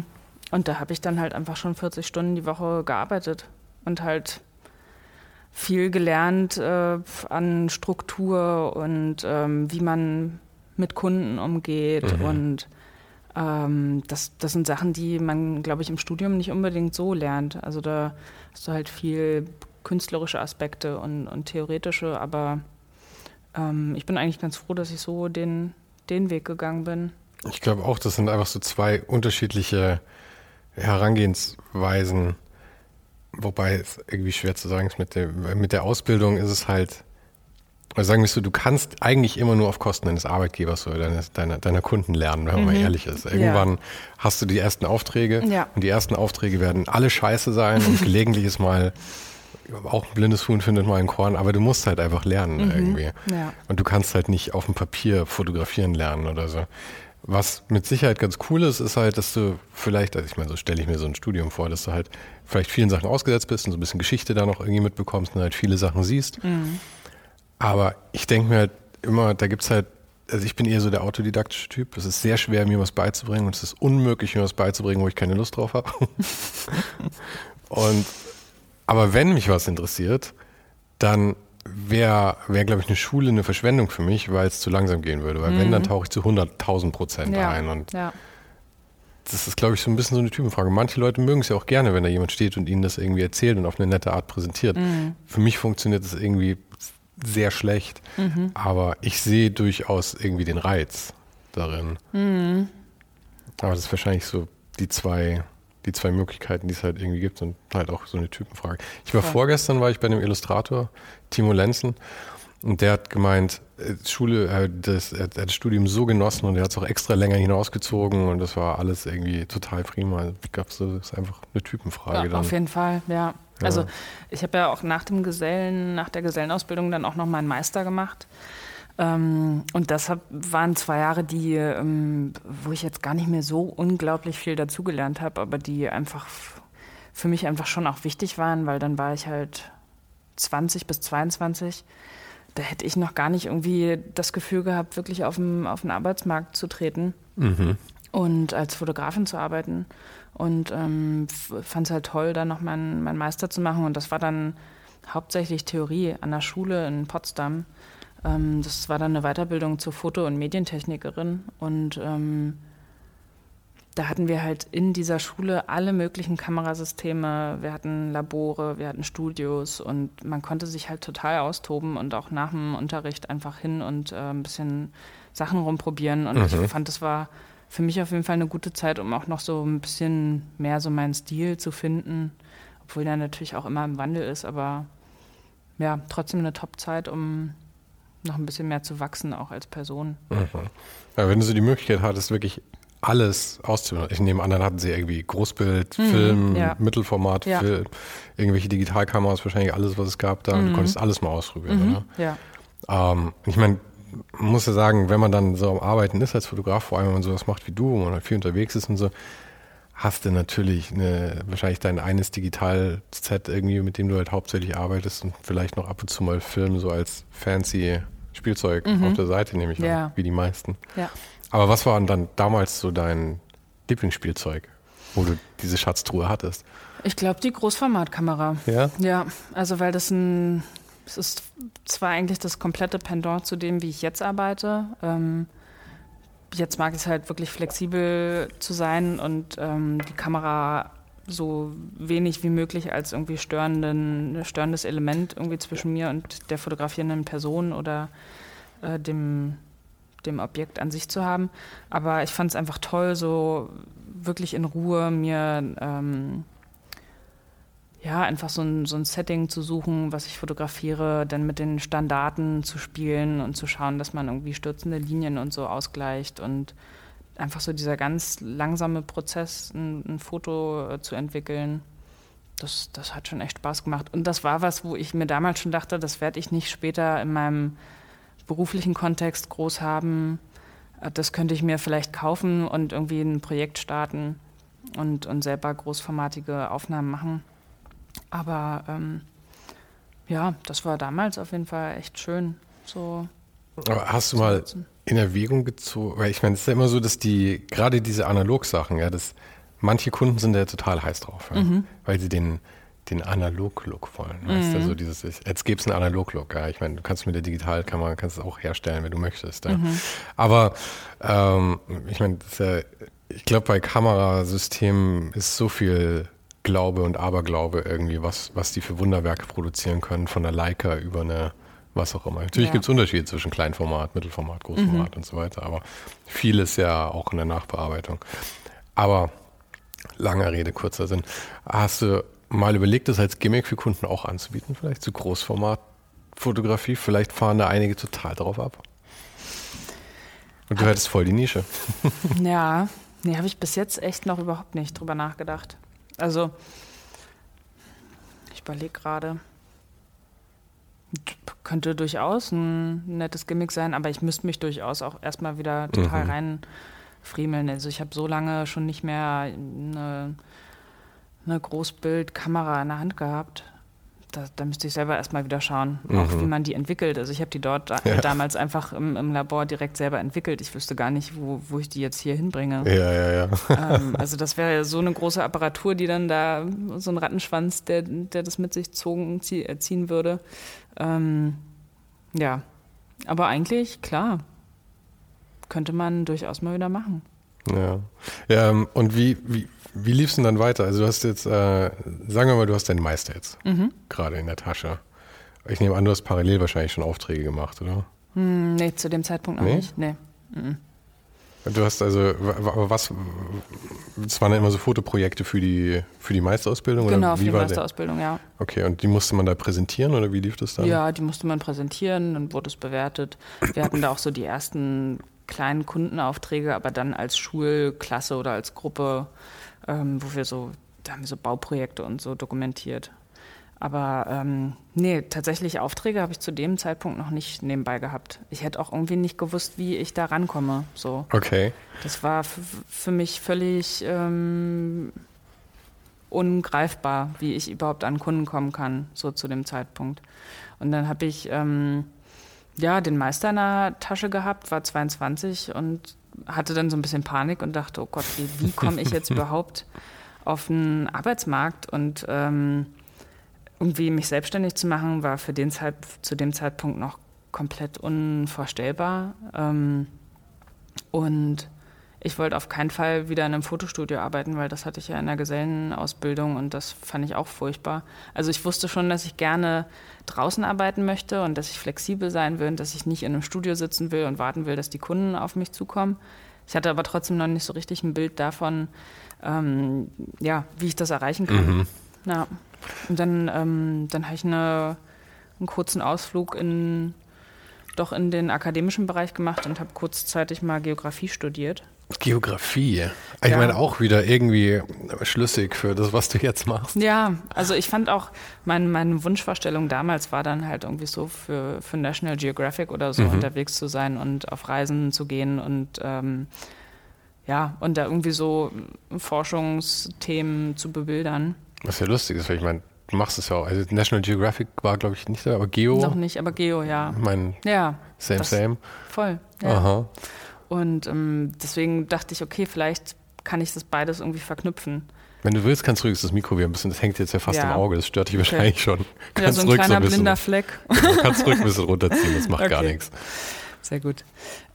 Und da habe ich dann halt einfach schon 40 Stunden die Woche gearbeitet und halt viel gelernt äh, an Struktur und ähm, wie man mit Kunden umgeht mhm. und ähm, das, das sind Sachen, die man, glaube ich, im Studium nicht unbedingt so lernt. Also da hast du halt viel künstlerische Aspekte und, und theoretische, aber ähm, ich bin eigentlich ganz froh, dass ich so den, den Weg gegangen bin. Ich glaube auch, das sind einfach so zwei unterschiedliche Herangehensweisen, wobei es irgendwie schwer zu sagen ist, mit der, mit der Ausbildung ist es halt, also sagen wir so, du kannst eigentlich immer nur auf Kosten deines Arbeitgebers oder deines, deiner, deiner Kunden lernen, wenn man mhm. mal ehrlich ist. Irgendwann ja. hast du die ersten Aufträge ja. und die ersten Aufträge werden alle scheiße sein und gelegentlich ist mal auch ein blindes Huhn findet mal ein Korn, aber du musst halt einfach lernen mhm. irgendwie. Ja. Und du kannst halt nicht auf dem Papier fotografieren lernen oder so. Was mit Sicherheit ganz cool ist, ist halt, dass du vielleicht, also ich meine, so stelle ich mir so ein Studium vor, dass du halt vielleicht vielen Sachen ausgesetzt bist und so ein bisschen Geschichte da noch irgendwie mitbekommst und halt viele Sachen siehst. Mhm. Aber ich denke mir halt immer, da gibt es halt, also ich bin eher so der autodidaktische Typ. Es ist sehr schwer, mir was beizubringen und es ist unmöglich, mir was beizubringen, wo ich keine Lust drauf habe. und aber wenn mich was interessiert, dann wäre, wär, glaube ich, eine Schule eine Verschwendung für mich, weil es zu langsam gehen würde. Weil mhm. wenn, dann tauche ich zu 100.000 Prozent ja. ein. Und ja. das ist, glaube ich, so ein bisschen so eine Typenfrage. Manche Leute mögen es ja auch gerne, wenn da jemand steht und ihnen das irgendwie erzählt und auf eine nette Art präsentiert. Mhm. Für mich funktioniert das irgendwie sehr schlecht. Mhm. Aber ich sehe durchaus irgendwie den Reiz darin. Mhm. Aber das ist wahrscheinlich so die zwei die zwei Möglichkeiten, die es halt irgendwie gibt und halt auch so eine Typenfrage. Ich war ja. vorgestern, war ich bei einem Illustrator, Timo Lenzen, und der hat gemeint, äh, Schule, äh, das, er hat das Studium so genossen und er hat es auch extra länger hinausgezogen und das war alles irgendwie total prima. Ich glaube, das ist einfach eine Typenfrage. Ja, auf jeden Fall, ja. Also ich habe ja auch nach dem Gesellen, nach der Gesellenausbildung dann auch noch meinen Meister gemacht. Ähm, und das hab, waren zwei Jahre, die, ähm, wo ich jetzt gar nicht mehr so unglaublich viel dazugelernt habe, aber die einfach für mich einfach schon auch wichtig waren, weil dann war ich halt 20 bis 22. Da hätte ich noch gar nicht irgendwie das Gefühl gehabt, wirklich auf den, auf den Arbeitsmarkt zu treten mhm. und als Fotografin zu arbeiten. Und ähm, fand es halt toll, dann noch meinen mein Meister zu machen. Und das war dann hauptsächlich Theorie an der Schule in Potsdam. Ähm, das war dann eine Weiterbildung zur Foto- und Medientechnikerin und ähm, da hatten wir halt in dieser Schule alle möglichen Kamerasysteme. Wir hatten Labore, wir hatten Studios und man konnte sich halt total austoben und auch nach dem Unterricht einfach hin und äh, ein bisschen Sachen rumprobieren. Und mhm. ich fand, das war für mich auf jeden Fall eine gute Zeit, um auch noch so ein bisschen mehr so meinen Stil zu finden, obwohl der natürlich auch immer im Wandel ist, aber ja, trotzdem eine Top-Zeit, um noch ein bisschen mehr zu wachsen, auch als Person. Mhm. Ja, wenn du so die Möglichkeit hattest, wirklich alles auszuprobieren. Ich nehme an, dann hatten sie irgendwie Großbild, mhm, Film, ja. Mittelformat, ja. Film, irgendwelche Digitalkameras, wahrscheinlich alles, was es gab da. Mhm. Du konntest alles mal ausprobieren, mhm. Ja. Ähm, ich meine, muss ja sagen, wenn man dann so am Arbeiten ist als Fotograf, vor allem wenn man sowas macht wie du, wo man halt viel unterwegs ist und so, hast du natürlich eine, wahrscheinlich dein eines Digital-Set irgendwie, mit dem du halt hauptsächlich arbeitest und vielleicht noch ab und zu mal Film so als fancy Spielzeug mhm. auf der Seite, nehme ich ja. an, wie die meisten. Ja. Aber was war dann damals so dein Lieblingsspielzeug, wo du diese Schatztruhe hattest? Ich glaube, die Großformatkamera. Ja? Ja, also weil das ein, es ist zwar eigentlich das komplette Pendant zu dem, wie ich jetzt arbeite. Ähm, jetzt mag es halt wirklich flexibel zu sein und ähm, die Kamera so wenig wie möglich als irgendwie störenden, störendes Element irgendwie zwischen mir und der fotografierenden Person oder äh, dem, dem Objekt an sich zu haben. Aber ich fand es einfach toll, so wirklich in Ruhe mir ähm, ja, einfach so ein, so ein Setting zu suchen, was ich fotografiere, dann mit den Standarten zu spielen und zu schauen, dass man irgendwie stürzende Linien und so ausgleicht und einfach so dieser ganz langsame Prozess, ein, ein Foto äh, zu entwickeln, das, das hat schon echt Spaß gemacht. Und das war was, wo ich mir damals schon dachte, das werde ich nicht später in meinem beruflichen Kontext groß haben. Äh, das könnte ich mir vielleicht kaufen und irgendwie ein Projekt starten und, und selber großformatige Aufnahmen machen. Aber ähm, ja, das war damals auf jeden Fall echt schön. So Aber hast du mal in Erwägung gezogen, weil ich meine, es ist ja immer so, dass die, gerade diese Analog-Sachen, ja, das, manche Kunden sind ja total heiß drauf, ja, mhm. weil sie den, den Analog-Look wollen. Mhm. Weißt du, mhm. so dieses, jetzt gibt es einen Analog-Look, ja. Ich meine, du kannst mit der Digitalkamera kannst es auch herstellen, wenn du möchtest. Ja. Mhm. Aber ähm, ich meine, ja, ich glaube, bei Kamerasystemen ist so viel Glaube und Aberglaube irgendwie, was, was die für Wunderwerke produzieren können, von der Leica über eine was auch immer. Natürlich ja. gibt es Unterschiede zwischen Kleinformat, Mittelformat, Großformat mhm. und so weiter, aber vieles ja auch in der Nachbearbeitung. Aber langer Rede, kurzer Sinn. Hast du mal überlegt, das als Gimmick für Kunden auch anzubieten, vielleicht zu Großformatfotografie? Vielleicht fahren da einige total drauf ab. Und du hättest voll die Nische. ja, nee, habe ich bis jetzt echt noch überhaupt nicht drüber nachgedacht. Also, ich überlege gerade. Könnte durchaus ein nettes Gimmick sein, aber ich müsste mich durchaus auch erstmal wieder total mhm. reinfriemeln. Also ich habe so lange schon nicht mehr eine, eine Großbildkamera in der Hand gehabt da, da, müsste ich selber erstmal wieder schauen, mhm. auch wie man die entwickelt. Also ich habe die dort ja. damals einfach im, im, Labor direkt selber entwickelt. Ich wüsste gar nicht, wo, wo ich die jetzt hier hinbringe. Ja, ja, ja. Ähm, also das wäre so eine große Apparatur, die dann da, so ein Rattenschwanz, der, der das mit sich zogen, zieh, äh, ziehen würde. Ähm, ja, aber eigentlich, klar, könnte man durchaus mal wieder machen. Ja, ja ähm, und wie, wie, wie lief es denn dann weiter? Also du hast jetzt, äh, sagen wir mal, du hast deinen Meister jetzt mhm. gerade in der Tasche. Ich nehme an, du hast parallel wahrscheinlich schon Aufträge gemacht, oder? Hm, nee, zu dem Zeitpunkt noch nee? nicht. Nee. Mhm. Du hast also, was, es waren ja immer so Fotoprojekte für die, für die Meisterausbildung? Genau, oder wie für die Meisterausbildung, ja. Okay, und die musste man da präsentieren oder wie lief das dann? Ja, die musste man präsentieren, dann wurde es bewertet. Wir hatten da auch so die ersten kleinen Kundenaufträge, aber dann als Schulklasse oder als Gruppe ähm, wo wir so, da haben wir so Bauprojekte und so dokumentiert. Aber ähm, nee, tatsächlich Aufträge habe ich zu dem Zeitpunkt noch nicht nebenbei gehabt. Ich hätte auch irgendwie nicht gewusst, wie ich da rankomme. So. Okay. Das war für mich völlig ähm, ungreifbar, wie ich überhaupt an Kunden kommen kann, so zu dem Zeitpunkt. Und dann habe ich ähm, ja den Meister in der Tasche gehabt, war 22 und hatte dann so ein bisschen Panik und dachte, oh Gott, wie, wie komme ich jetzt überhaupt auf den Arbeitsmarkt? Und ähm, irgendwie mich selbstständig zu machen, war für den Zeit, zu dem Zeitpunkt noch komplett unvorstellbar. Ähm, und ich wollte auf keinen Fall wieder in einem Fotostudio arbeiten, weil das hatte ich ja in der Gesellenausbildung und das fand ich auch furchtbar. Also ich wusste schon, dass ich gerne draußen arbeiten möchte und dass ich flexibel sein will und dass ich nicht in einem Studio sitzen will und warten will, dass die Kunden auf mich zukommen. Ich hatte aber trotzdem noch nicht so richtig ein Bild davon, ähm, ja, wie ich das erreichen kann. Mhm. Ja. Und dann, ähm, dann habe ich eine, einen kurzen Ausflug in doch in den akademischen Bereich gemacht und habe kurzzeitig mal Geografie studiert. Geografie. Ich ja. meine auch wieder irgendwie schlüssig für das, was du jetzt machst. Ja, also ich fand auch, mein, meine Wunschvorstellung damals war dann halt irgendwie so für, für National Geographic oder so mhm. unterwegs zu sein und auf Reisen zu gehen und ähm, ja, und da irgendwie so Forschungsthemen zu bebildern. Was ja lustig ist, weil ich meine, du machst es ja auch. Also National Geographic war, glaube ich, nicht da, aber Geo. Noch nicht, aber Geo, ja. Ich meine, ja, same, same. Voll. Ja. Aha. Und ähm, deswegen dachte ich, okay, vielleicht kann ich das beides irgendwie verknüpfen. Wenn du willst, kannst du das Mikro wieder ein bisschen, das hängt jetzt ja fast ja. im Auge, das stört dich okay. wahrscheinlich schon. Ja, kannst so ein kleiner so ein bisschen, blinder Fleck. Du kannst ruhig ein bisschen runterziehen, das macht okay. gar nichts. Sehr gut.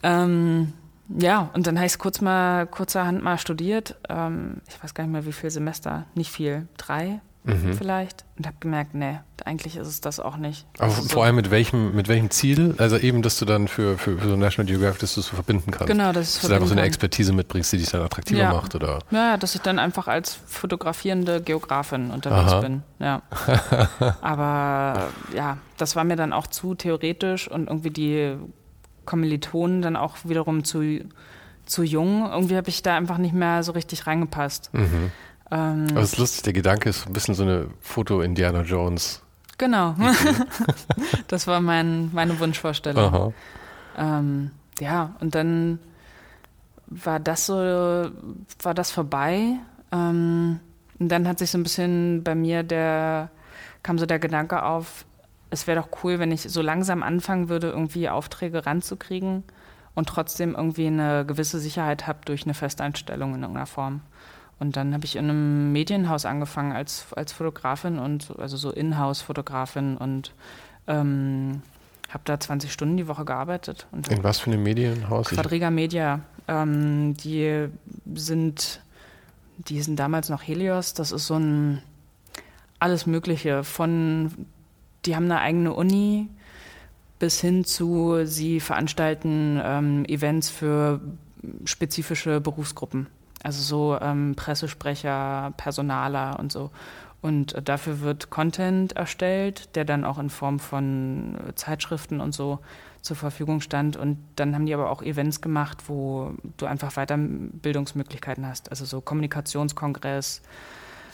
Ähm, ja, und dann habe ich es kurz mal, kurzerhand mal studiert. Ähm, ich weiß gar nicht mehr, wie viele Semester, nicht viel, drei, mhm. vielleicht und habe gemerkt, nee, eigentlich ist es das auch nicht. Aber also vor allem mit welchem, mit welchem Ziel? Also eben, dass du dann für, für, für so National Geographic, dass du es so verbinden kannst. Genau, dass, dass du einfach so eine Expertise mitbringst, die dich dann attraktiver ja. macht, oder? Ja, dass ich dann einfach als fotografierende Geografin unterwegs Aha. bin. Ja. Aber ja, das war mir dann auch zu theoretisch und irgendwie die Kommilitonen dann auch wiederum zu zu jung. Irgendwie habe ich da einfach nicht mehr so richtig reingepasst. Mhm. Ähm, Aber es ist lustig, der Gedanke ist ein bisschen so eine Foto-Indiana Jones. Genau. das war mein, meine Wunschvorstellung. Ähm, ja, und dann war das so, war das vorbei. Ähm, und dann hat sich so ein bisschen bei mir der, kam so der Gedanke auf, es wäre doch cool, wenn ich so langsam anfangen würde, irgendwie Aufträge ranzukriegen und trotzdem irgendwie eine gewisse Sicherheit habe durch eine Festeinstellung in irgendeiner Form. Und dann habe ich in einem Medienhaus angefangen als, als Fotografin und also so Inhouse-Fotografin und ähm, habe da 20 Stunden die Woche gearbeitet. in was für einem Medienhaus? Quadriga Media. Ähm, die sind, die sind damals noch Helios. Das ist so ein alles Mögliche von, die haben eine eigene Uni bis hin zu, sie veranstalten ähm, Events für spezifische Berufsgruppen. Also so ähm, Pressesprecher, Personaler und so. Und dafür wird Content erstellt, der dann auch in Form von Zeitschriften und so zur Verfügung stand. Und dann haben die aber auch Events gemacht, wo du einfach weiter Bildungsmöglichkeiten hast. Also so Kommunikationskongress,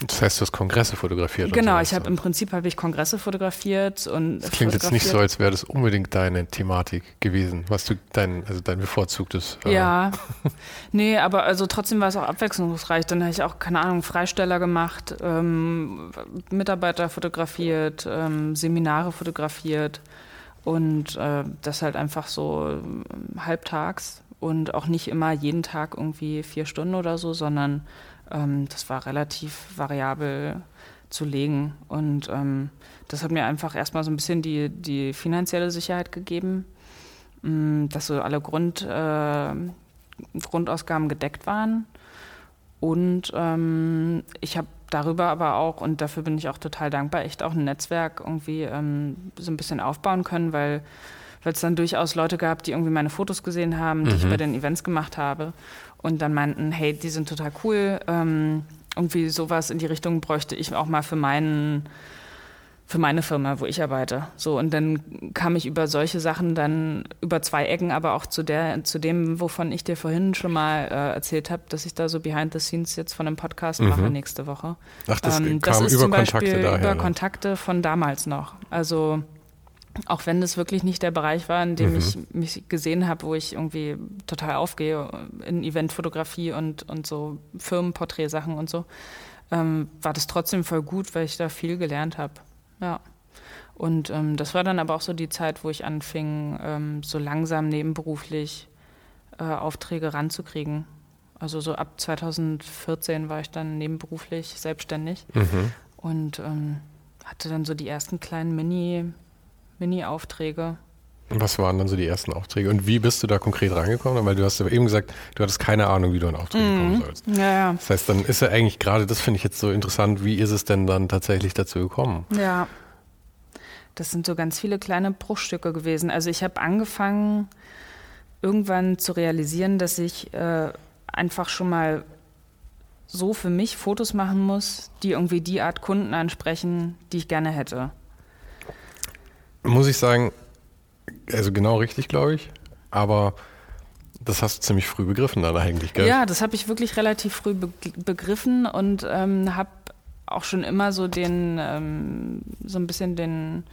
das heißt, du hast Kongresse fotografiert? Genau, ich habe im Prinzip habe ich Kongresse fotografiert und. Das klingt jetzt nicht so, als wäre das unbedingt deine Thematik gewesen, was du dein, also dein bevorzugtes. Äh ja, nee, aber also trotzdem war es auch abwechslungsreich. Dann habe ich auch keine Ahnung Freisteller gemacht, ähm, Mitarbeiter fotografiert, ähm, Seminare fotografiert und äh, das halt einfach so ähm, halbtags und auch nicht immer jeden Tag irgendwie vier Stunden oder so, sondern ähm, das war relativ variabel zu legen. Und ähm, das hat mir einfach erstmal so ein bisschen die, die finanzielle Sicherheit gegeben, mh, mm, dass so alle Grund, äh, Grundausgaben gedeckt waren. Und ähm, ich habe darüber aber auch, und dafür bin ich auch total dankbar, echt auch ein Netzwerk irgendwie ähm, so ein bisschen aufbauen können, weil weil es dann durchaus Leute gab, die irgendwie meine Fotos gesehen haben, die mhm. ich bei den Events gemacht habe und dann meinten, hey, die sind total cool. Ähm, irgendwie sowas in die Richtung bräuchte ich auch mal für meinen für meine Firma, wo ich arbeite. So und dann kam ich über solche Sachen dann über zwei Ecken, aber auch zu der zu dem, wovon ich dir vorhin schon mal äh, erzählt habe, dass ich da so Behind the Scenes jetzt von einem Podcast mhm. mache nächste Woche. Ach, das ähm, kam das ist über zum Beispiel Kontakte daher. Über Kontakte von damals noch. Also auch wenn das wirklich nicht der Bereich war, in dem mhm. ich mich gesehen habe, wo ich irgendwie total aufgehe in Eventfotografie und, und so Firmenporträtsachen und so, ähm, war das trotzdem voll gut, weil ich da viel gelernt habe. Ja. Und ähm, das war dann aber auch so die Zeit, wo ich anfing, ähm, so langsam nebenberuflich äh, Aufträge ranzukriegen. Also so ab 2014 war ich dann nebenberuflich selbstständig mhm. und ähm, hatte dann so die ersten kleinen Mini- Mini-Aufträge. Was waren dann so die ersten Aufträge und wie bist du da konkret reingekommen? Weil du hast ja eben gesagt, du hattest keine Ahnung, wie du an Aufträge mhm. kommen sollst. Ja, ja. Das heißt, dann ist ja eigentlich gerade, das finde ich jetzt so interessant, wie ist es denn dann tatsächlich dazu gekommen? Ja, das sind so ganz viele kleine Bruchstücke gewesen. Also ich habe angefangen, irgendwann zu realisieren, dass ich äh, einfach schon mal so für mich Fotos machen muss, die irgendwie die Art Kunden ansprechen, die ich gerne hätte muss ich sagen, also genau richtig, glaube ich. Aber das hast du ziemlich früh begriffen dann eigentlich, gell? Ja, das habe ich wirklich relativ früh be begriffen und ähm, habe auch schon immer so den, ähm, so ein bisschen den,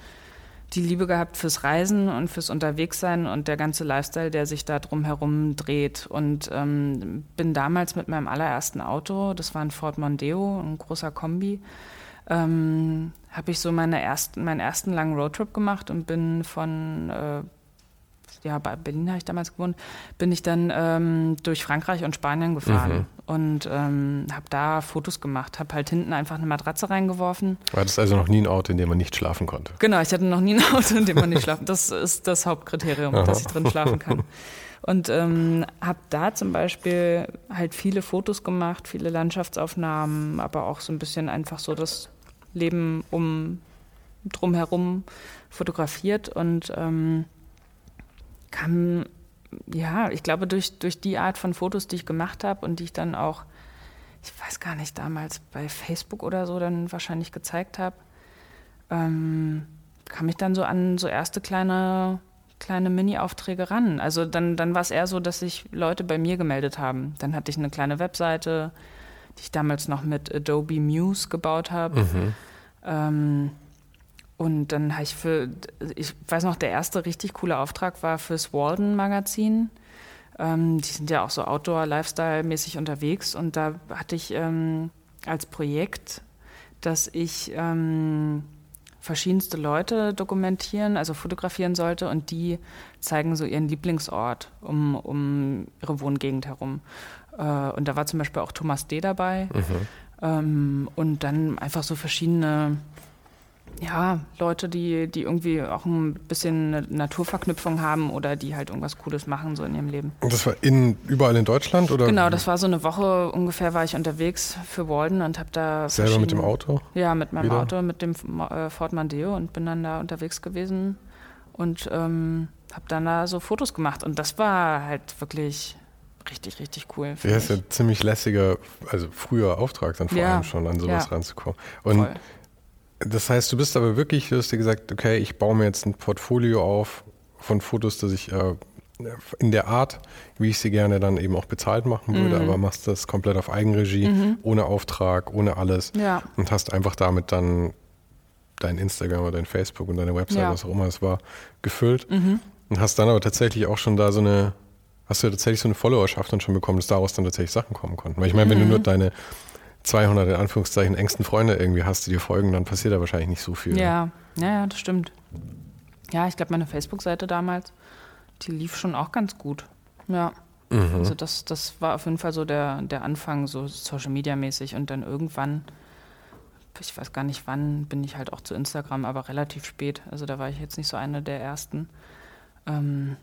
die Liebe gehabt fürs Reisen und fürs Unterwegssein und der ganze Lifestyle, der sich da drum herum dreht. Und ähm, bin damals mit meinem allerersten Auto, das war ein Ford Mondeo, ein großer Kombi, ähm, habe ich so meine ersten, meinen ersten langen Roadtrip gemacht und bin von, äh, ja, bei Berlin habe ich damals gewohnt, bin ich dann ähm, durch Frankreich und Spanien gefahren mhm. und ähm, habe da Fotos gemacht, habe halt hinten einfach eine Matratze reingeworfen. War das also noch nie ein Auto, in dem man nicht schlafen konnte? Genau, ich hatte noch nie ein Auto, in dem man nicht schlafen Das ist das Hauptkriterium, Aha. dass ich drin schlafen kann. Und ähm, habe da zum Beispiel halt viele Fotos gemacht, viele Landschaftsaufnahmen, aber auch so ein bisschen einfach so das Leben um drumherum fotografiert und ähm, kam, ja, ich glaube, durch, durch die Art von Fotos, die ich gemacht habe und die ich dann auch, ich weiß gar nicht, damals bei Facebook oder so dann wahrscheinlich gezeigt habe, ähm, kam ich dann so an so erste kleine kleine Mini-Aufträge ran. Also dann, dann war es eher so, dass sich Leute bei mir gemeldet haben. Dann hatte ich eine kleine Webseite, die ich damals noch mit Adobe Muse gebaut habe. Mhm. Ähm, und dann habe ich für, ich weiß noch, der erste richtig coole Auftrag war fürs Walden Magazin. Ähm, die sind ja auch so Outdoor-Lifestyle-mäßig unterwegs. Und da hatte ich ähm, als Projekt, dass ich ähm, verschiedenste Leute dokumentieren, also fotografieren sollte und die zeigen so ihren Lieblingsort um, um ihre Wohngegend herum. Äh, und da war zum Beispiel auch Thomas D. dabei. Mhm. Ähm, und dann einfach so verschiedene ja, Leute, die, die irgendwie auch ein bisschen eine Naturverknüpfung haben oder die halt irgendwas Cooles machen so in ihrem Leben. Und das war in, überall in Deutschland oder? Genau, das war so eine Woche ungefähr war ich unterwegs für Walden und habe da selber mit dem Auto? Ja, mit meinem Wieder? Auto, mit dem äh, Ford Mandeo und bin dann da unterwegs gewesen und ähm, habe dann da so Fotos gemacht und das war halt wirklich richtig, richtig cool. Ja, ist ja ein ziemlich lässiger, also früher Auftrag dann vor ja. allem schon an sowas ja. ranzukommen. Und Voll. Das heißt, du bist aber wirklich, du hast dir gesagt, okay, ich baue mir jetzt ein Portfolio auf von Fotos, das ich äh, in der Art, wie ich sie gerne dann eben auch bezahlt machen würde, mhm. aber machst das komplett auf Eigenregie, mhm. ohne Auftrag, ohne alles ja. und hast einfach damit dann dein Instagram oder dein Facebook und deine Website, ja. was auch immer es war, gefüllt mhm. und hast dann aber tatsächlich auch schon da so eine, hast du tatsächlich so eine Followerschaft dann schon bekommen, dass daraus dann tatsächlich Sachen kommen konnten. Weil ich meine, wenn du mhm. nur deine 200 in Anführungszeichen engsten Freunde irgendwie hast, die dir folgen, dann passiert da wahrscheinlich nicht so viel. Ja, ja, ja das stimmt. Ja, ich glaube, meine Facebook-Seite damals, die lief schon auch ganz gut. Ja. Mhm. Also das, das war auf jeden Fall so der, der Anfang, so Social Media mäßig. Und dann irgendwann, ich weiß gar nicht wann, bin ich halt auch zu Instagram, aber relativ spät. Also da war ich jetzt nicht so eine der ersten. Ähm,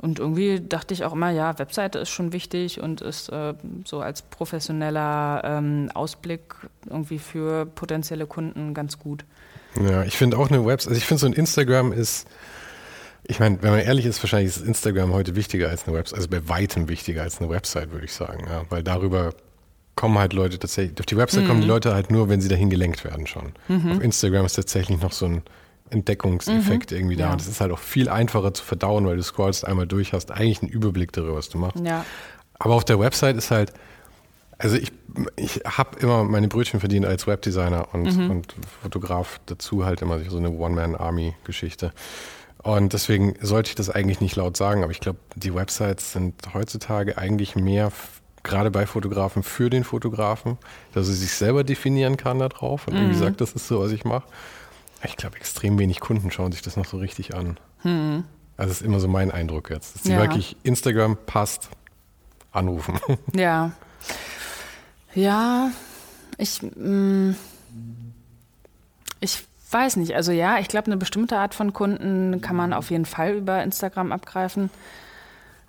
und irgendwie dachte ich auch immer, ja, Webseite ist schon wichtig und ist äh, so als professioneller ähm, Ausblick irgendwie für potenzielle Kunden ganz gut. Ja, ich finde auch eine Website, also ich finde so ein Instagram ist, ich meine, wenn man ehrlich ist, wahrscheinlich ist Instagram heute wichtiger als eine Website, also bei weitem wichtiger als eine Website, würde ich sagen, ja, weil darüber kommen halt Leute tatsächlich, auf die Website mhm. kommen die Leute halt nur, wenn sie dahin gelenkt werden schon. Mhm. Auf Instagram ist tatsächlich noch so ein Entdeckungseffekt mhm. irgendwie da. Ja. Das ist halt auch viel einfacher zu verdauen, weil du scrollst einmal durch, hast eigentlich einen Überblick darüber, was du machst. Ja. Aber auf der Website ist halt, also ich, ich habe immer meine Brötchen verdient als Webdesigner und, mhm. und Fotograf dazu halt immer so eine One-Man-Army-Geschichte. Und deswegen sollte ich das eigentlich nicht laut sagen, aber ich glaube, die Websites sind heutzutage eigentlich mehr gerade bei Fotografen für den Fotografen, dass er sich selber definieren kann da drauf und mhm. irgendwie sagt, das ist so, was ich mache. Ich glaube, extrem wenig Kunden schauen sich das noch so richtig an. Hm. Also das ist immer so mein Eindruck jetzt. Dass ja. wirklich Instagram passt, anrufen. Ja. Ja, ich, mh, mm, ich weiß nicht. Also ja, ich glaube, eine bestimmte Art von Kunden kann man auf jeden Fall über Instagram abgreifen.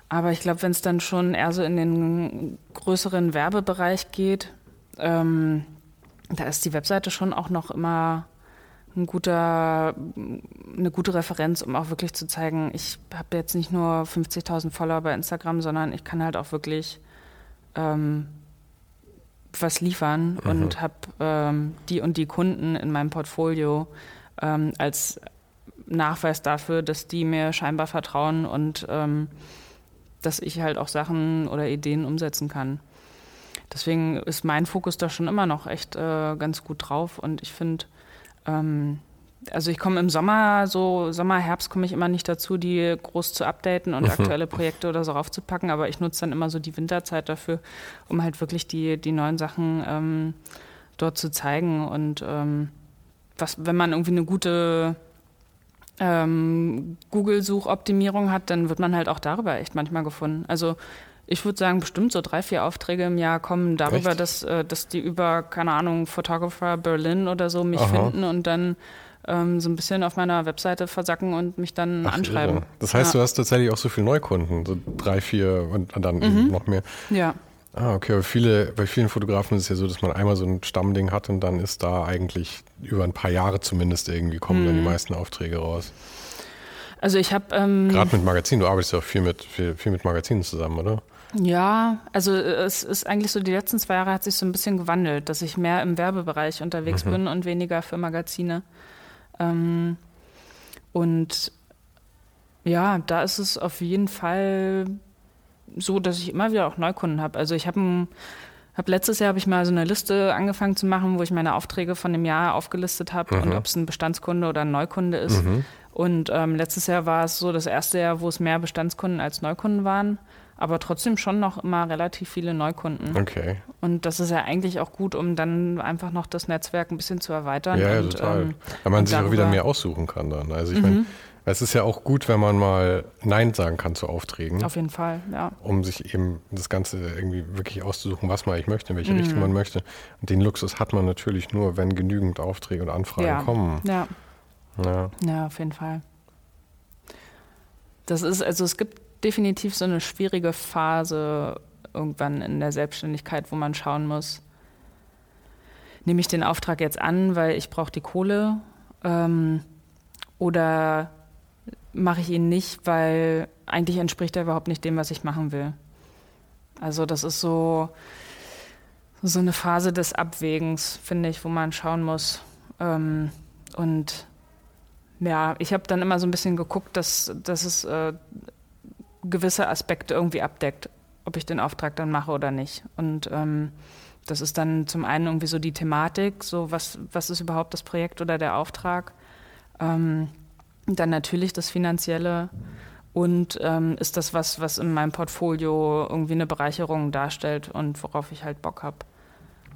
Aber ich glaube, wenn es dann schon eher so in den größeren Werbebereich geht, ähm, da ist die Webseite schon auch noch immer ein guter, eine gute Referenz, um auch wirklich zu zeigen, ich habe jetzt nicht nur 50.000 Follower bei Instagram, sondern ich kann halt auch wirklich ähm, was liefern mhm. und habe ähm, die und die Kunden in meinem Portfolio ähm, als Nachweis dafür, dass die mir scheinbar vertrauen und ähm, dass ich halt auch Sachen oder Ideen umsetzen kann. Deswegen ist mein Fokus da schon immer noch echt äh, ganz gut drauf und ich finde, ähm, also ich komme im Sommer, so Sommer, Herbst komme ich immer nicht dazu, die groß zu updaten und mhm. aktuelle Projekte oder so raufzupacken, aber ich nutze dann immer so die Winterzeit dafür, um halt wirklich die, die neuen Sachen ähm, dort zu zeigen. Und ähm, was, wenn man irgendwie eine gute ähm, Google-Suchoptimierung hat, dann wird man halt auch darüber echt manchmal gefunden. Also ich würde sagen, bestimmt so drei, vier Aufträge im Jahr kommen darüber, dass, äh, dass die über, keine Ahnung, Photographer Berlin oder so mich Aha. finden und dann ähm, so ein bisschen auf meiner Webseite versacken und mich dann Ach, anschreiben. Irre. Das heißt, ja. du hast tatsächlich auch so viele Neukunden, so drei, vier und dann mhm. noch mehr. Ja. Ah, okay, aber viele, bei vielen Fotografen ist es ja so, dass man einmal so ein Stammding hat und dann ist da eigentlich über ein paar Jahre zumindest irgendwie kommen mhm. dann die mhm. meisten Aufträge raus. Also ich habe ähm, gerade mit Magazinen, du arbeitest ja auch viel mit viel, viel mit Magazinen zusammen, oder? Ja, also es ist eigentlich so, die letzten zwei Jahre hat sich so ein bisschen gewandelt, dass ich mehr im Werbebereich unterwegs mhm. bin und weniger für Magazine. Ähm, und Ja, da ist es auf jeden Fall so, dass ich immer wieder auch Neukunden habe. Also ich habe ein hab letztes Jahr habe ich mal so eine Liste angefangen zu machen, wo ich meine Aufträge von dem Jahr aufgelistet habe mhm. und ob es ein Bestandskunde oder ein Neukunde ist. Mhm. Und ähm, letztes Jahr war es so das erste Jahr, wo es mehr Bestandskunden als Neukunden waren, aber trotzdem schon noch immer relativ viele Neukunden. Okay. Und das ist ja eigentlich auch gut, um dann einfach noch das Netzwerk ein bisschen zu erweitern. Ja, und, total. Ähm, Weil man sich auch wieder mehr aussuchen kann dann. Also ich mhm. meine, es ist ja auch gut, wenn man mal Nein sagen kann zu Aufträgen. Auf jeden Fall, ja. Um sich eben das Ganze irgendwie wirklich auszusuchen, was man eigentlich möchte, in welche mhm. Richtung man möchte. Und den Luxus hat man natürlich nur, wenn genügend Aufträge und Anfragen ja. kommen. Ja. ja. Ja, auf jeden Fall. Das ist, also es gibt definitiv so eine schwierige Phase irgendwann in der Selbstständigkeit, wo man schauen muss, nehme ich den Auftrag jetzt an, weil ich brauche die Kohle ähm, oder mache ich ihn nicht, weil eigentlich entspricht er überhaupt nicht dem, was ich machen will. Also das ist so, so eine Phase des Abwägens, finde ich, wo man schauen muss. Ähm, und ja, ich habe dann immer so ein bisschen geguckt, dass, dass es äh, gewisse Aspekte irgendwie abdeckt, ob ich den Auftrag dann mache oder nicht. Und ähm, das ist dann zum einen irgendwie so die Thematik, so was, was ist überhaupt das Projekt oder der Auftrag. Ähm, dann natürlich das Finanzielle und ähm, ist das was, was in meinem Portfolio irgendwie eine Bereicherung darstellt und worauf ich halt Bock habe.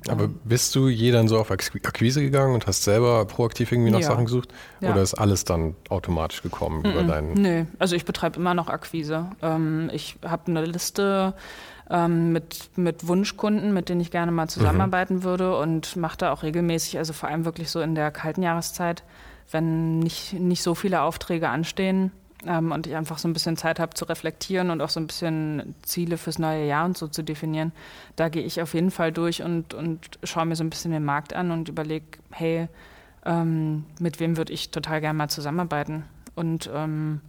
Aber bist du je dann so auf Akquise gegangen und hast selber proaktiv irgendwie nach ja. Sachen gesucht? Ja. Oder ist alles dann automatisch gekommen mm -mm. über deinen? Nö, also ich betreibe immer noch Akquise. Ähm, ich habe eine Liste ähm, mit, mit Wunschkunden, mit denen ich gerne mal zusammenarbeiten mhm. würde und mache da auch regelmäßig, also vor allem wirklich so in der kalten Jahreszeit, wenn nicht, nicht so viele Aufträge anstehen, ähm, und ich einfach so ein bisschen Zeit habe zu reflektieren und auch so ein bisschen Ziele fürs neue Jahr und so zu definieren, da gehe ich auf jeden Fall durch und, und schaue mir so ein bisschen den Markt an und überlege, hey, ähm, mit wem würde ich total gerne mal zusammenarbeiten und ähm,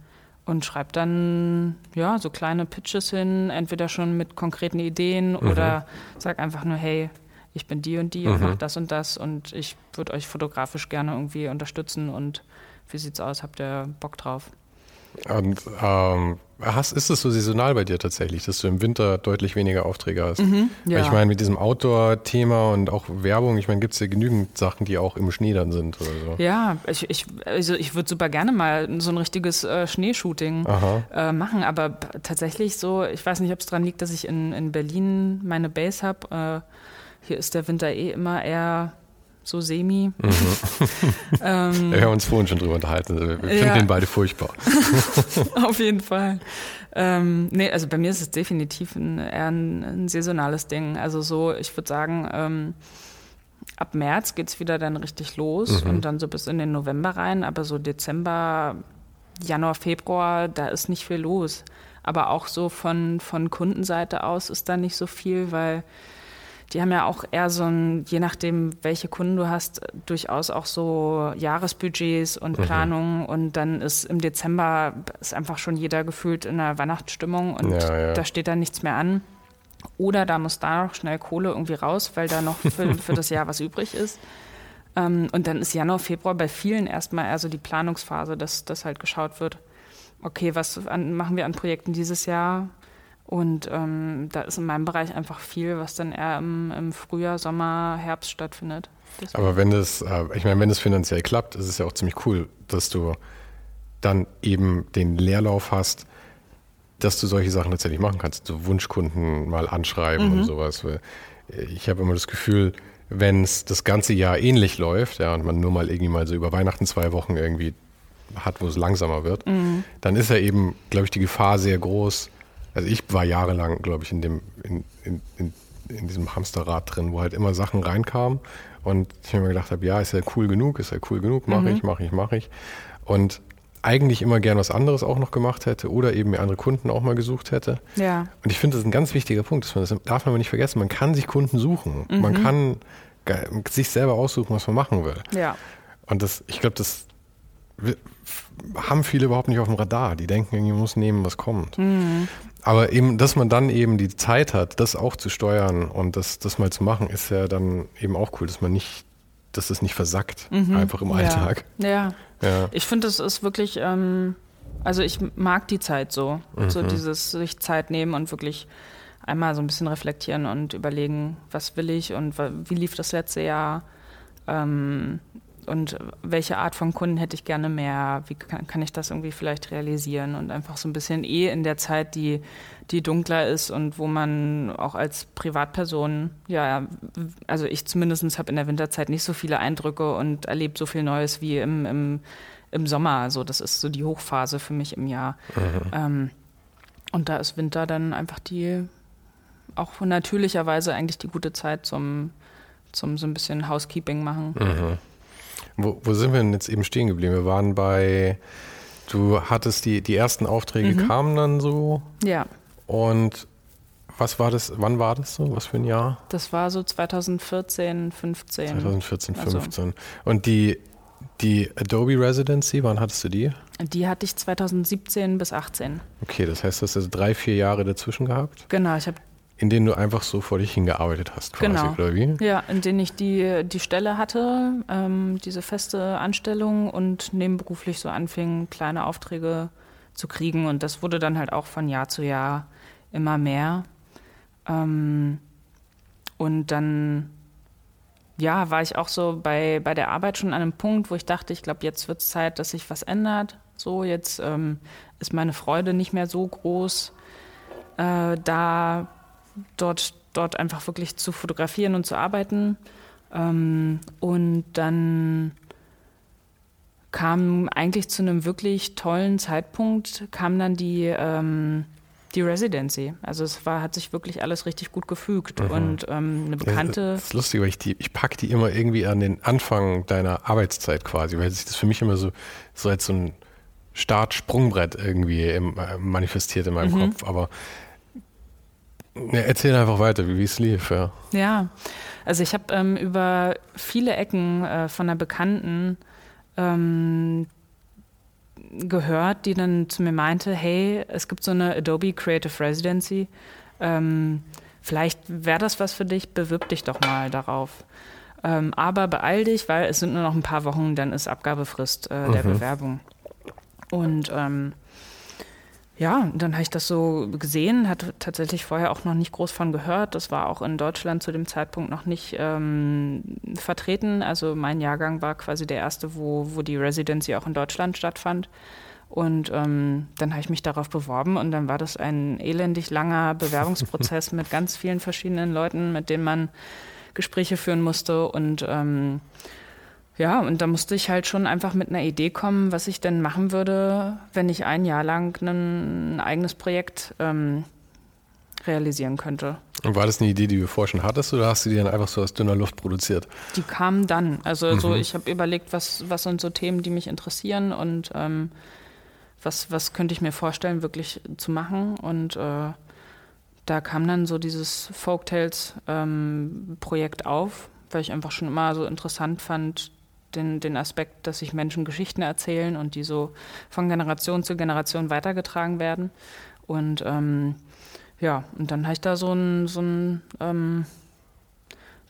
und schreibe dann ja so kleine Pitches hin, entweder schon mit konkreten Ideen mhm. oder sag einfach nur, hey, ich bin die und die mhm. und mach das und das und ich würde euch fotografisch gerne irgendwie unterstützen und wie sieht's aus? Habt ihr Bock drauf? Und ähm, hast, ist es so saisonal bei dir tatsächlich, dass du im Winter deutlich weniger Aufträge hast? Mhm, ja. Ich meine, mit diesem Outdoor-Thema und auch Werbung, ich meine, gibt es ja genügend Sachen, die auch im Schnee dann sind oder so. Ja, ich, ich, also ich würde super gerne mal so ein richtiges äh, Schneeshooting äh, machen, aber tatsächlich so, ich weiß nicht, ob es daran liegt, dass ich in, in Berlin meine Base habe. Äh, hier ist der Winter eh immer eher so semi. Mhm. ähm, wir haben uns vorhin schon drüber unterhalten. Wir finden ja. den beide furchtbar. Auf jeden Fall. Ähm, nee, also bei mir ist es definitiv ein, eher ein, ein saisonales Ding. Also so, ich würde sagen, ähm, ab März geht es wieder dann richtig los mhm. und dann so bis in den November rein. Aber so Dezember, Januar, Februar, da ist nicht viel los. Aber auch so von, von Kundenseite aus ist da nicht so viel, weil die haben ja auch eher so ein, je nachdem, welche Kunden du hast, durchaus auch so Jahresbudgets und mhm. Planungen. Mhm. Und dann ist im Dezember ist einfach schon jeder gefühlt in der Weihnachtsstimmung und ja, ja. da steht dann nichts mehr an. Oder da muss da noch schnell Kohle irgendwie raus, weil da noch für, für das Jahr was übrig ist. Ähm, und dann ist Januar, Februar bei vielen erstmal eher so die Planungsphase, dass, dass halt geschaut wird, okay, was an, machen wir an Projekten dieses Jahr? Und ähm, da ist in meinem Bereich einfach viel, was dann eher im, im Frühjahr, Sommer, Herbst stattfindet. Deswegen. Aber wenn das, äh, ich meine, wenn es finanziell klappt, ist es ja auch ziemlich cool, dass du dann eben den Leerlauf hast, dass du solche Sachen tatsächlich machen kannst. So Wunschkunden mal anschreiben mhm. und sowas. Ich habe immer das Gefühl, wenn es das ganze Jahr ähnlich läuft, ja, und man nur mal irgendwie mal so über Weihnachten zwei Wochen irgendwie hat, wo es langsamer wird, mhm. dann ist ja eben, glaube ich, die Gefahr sehr groß, also ich war jahrelang, glaube ich, in dem, in, in, in, in, diesem Hamsterrad drin, wo halt immer Sachen reinkamen und ich mir gedacht habe, ja, ist ja cool genug, ist ja cool genug, mache mhm. ich, mache ich, mache ich. Und eigentlich immer gern was anderes auch noch gemacht hätte oder eben mir andere Kunden auch mal gesucht hätte. Ja. Und ich finde, das ist ein ganz wichtiger Punkt, das darf man aber nicht vergessen. Man kann sich Kunden suchen. Mhm. Man kann sich selber aussuchen, was man machen will. Ja. Und das, ich glaube, das haben viele überhaupt nicht auf dem Radar. Die denken, irgendwie muss nehmen, was kommt. Mhm. Aber eben, dass man dann eben die Zeit hat, das auch zu steuern und das, das mal zu machen, ist ja dann eben auch cool, dass man nicht, dass es nicht versackt, mhm. einfach im Alltag. Ja. ja. ja. Ich finde, das ist wirklich, ähm, Also ich mag die Zeit so. Mhm. So dieses sich Zeit nehmen und wirklich einmal so ein bisschen reflektieren und überlegen, was will ich und wie lief das letzte Jahr ähm, und welche Art von Kunden hätte ich gerne mehr, wie kann, kann, ich das irgendwie vielleicht realisieren und einfach so ein bisschen eh in der Zeit, die, die dunkler ist und wo man auch als Privatperson, ja, also ich zumindest habe in der Winterzeit nicht so viele Eindrücke und erlebe so viel Neues wie im, im, im Sommer. Also das ist so die Hochphase für mich im Jahr. Mhm. Ähm, und da ist Winter dann einfach die auch natürlicherweise eigentlich die gute Zeit zum, zum so ein bisschen Housekeeping machen. Mhm. Wo, wo sind wir denn jetzt eben stehen geblieben? Wir waren bei, du hattest die, die ersten Aufträge mhm. kamen dann so. Ja. Und was war das, wann war das so? Was für ein Jahr? Das war so 2014, 15. 2014, 15. Also. Und die, die Adobe Residency, wann hattest du die? Die hatte ich 2017 bis 18. Okay, das heißt, du hast also drei, vier Jahre dazwischen gehabt? Genau, ich habe in denen du einfach so vor dich hingearbeitet hast, quasi, genau. oder wie? Ja, in denen ich die, die Stelle hatte, ähm, diese feste Anstellung und nebenberuflich so anfing, kleine Aufträge zu kriegen. Und das wurde dann halt auch von Jahr zu Jahr immer mehr. Ähm, und dann, ja, war ich auch so bei, bei der Arbeit schon an einem Punkt, wo ich dachte, ich glaube, jetzt wird es Zeit, dass sich was ändert. So, jetzt ähm, ist meine Freude nicht mehr so groß. Äh, da dort, dort einfach wirklich zu fotografieren und zu arbeiten. Ähm, und dann kam eigentlich zu einem wirklich tollen Zeitpunkt, kam dann die, ähm, die Residency. Also es war, hat sich wirklich alles richtig gut gefügt. Mhm. Und ähm, eine bekannte. Das ist lustig, weil ich die, ich packe die immer irgendwie an den Anfang deiner Arbeitszeit quasi, weil sich das für mich immer so, so als so ein Start-Sprungbrett irgendwie im, äh, manifestiert in meinem mhm. Kopf. Aber ja, erzähl einfach weiter, wie es lief, ja. Ja, also ich habe ähm, über viele Ecken äh, von einer Bekannten ähm, gehört, die dann zu mir meinte, hey, es gibt so eine Adobe Creative Residency, ähm, vielleicht wäre das was für dich, bewirb dich doch mal darauf. Ähm, aber beeil dich, weil es sind nur noch ein paar Wochen, dann ist Abgabefrist äh, der mhm. Bewerbung. Und ähm, ja, dann habe ich das so gesehen, hatte tatsächlich vorher auch noch nicht groß von gehört. Das war auch in Deutschland zu dem Zeitpunkt noch nicht ähm, vertreten. Also mein Jahrgang war quasi der erste, wo, wo die Residency auch in Deutschland stattfand. Und ähm, dann habe ich mich darauf beworben und dann war das ein elendig langer Bewerbungsprozess mit ganz vielen verschiedenen Leuten, mit denen man Gespräche führen musste und ähm, ja, und da musste ich halt schon einfach mit einer Idee kommen, was ich denn machen würde, wenn ich ein Jahr lang ein eigenes Projekt ähm, realisieren könnte. Und war das eine Idee, die du vorher schon hattest oder hast du die dann einfach so aus dünner Luft produziert? Die kam dann. Also mhm. so, ich habe überlegt, was, was sind so Themen, die mich interessieren und ähm, was, was könnte ich mir vorstellen, wirklich zu machen. Und äh, da kam dann so dieses Folktales-Projekt ähm, auf, weil ich einfach schon immer so interessant fand, den, den Aspekt, dass sich Menschen Geschichten erzählen und die so von Generation zu Generation weitergetragen werden. Und ähm, ja, und dann habe ich da so einen so ähm,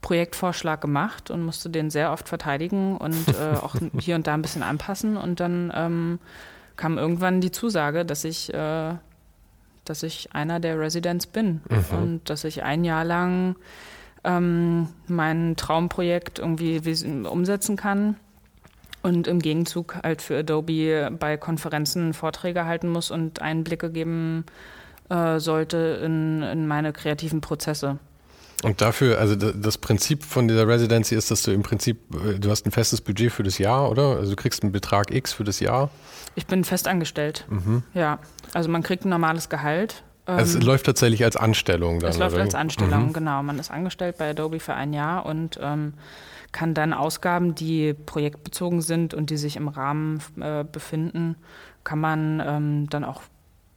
Projektvorschlag gemacht und musste den sehr oft verteidigen und äh, auch hier und da ein bisschen anpassen. Und dann ähm, kam irgendwann die Zusage, dass ich, äh, dass ich einer der Residents bin mhm. und dass ich ein Jahr lang ähm, mein Traumprojekt irgendwie umsetzen kann und im Gegenzug halt für Adobe bei Konferenzen Vorträge halten muss und Einblicke geben äh, sollte in, in meine kreativen Prozesse. Und dafür, also das Prinzip von dieser Residency ist, dass du im Prinzip, äh, du hast ein festes Budget für das Jahr, oder? Also du kriegst einen Betrag X für das Jahr. Ich bin festangestellt. Mhm. Ja, also man kriegt ein normales Gehalt es ähm, läuft tatsächlich als Anstellung dann. Es läuft als Anstellung, mhm. genau. Man ist angestellt bei Adobe für ein Jahr und ähm, kann dann Ausgaben, die projektbezogen sind und die sich im Rahmen äh, befinden, kann man ähm, dann auch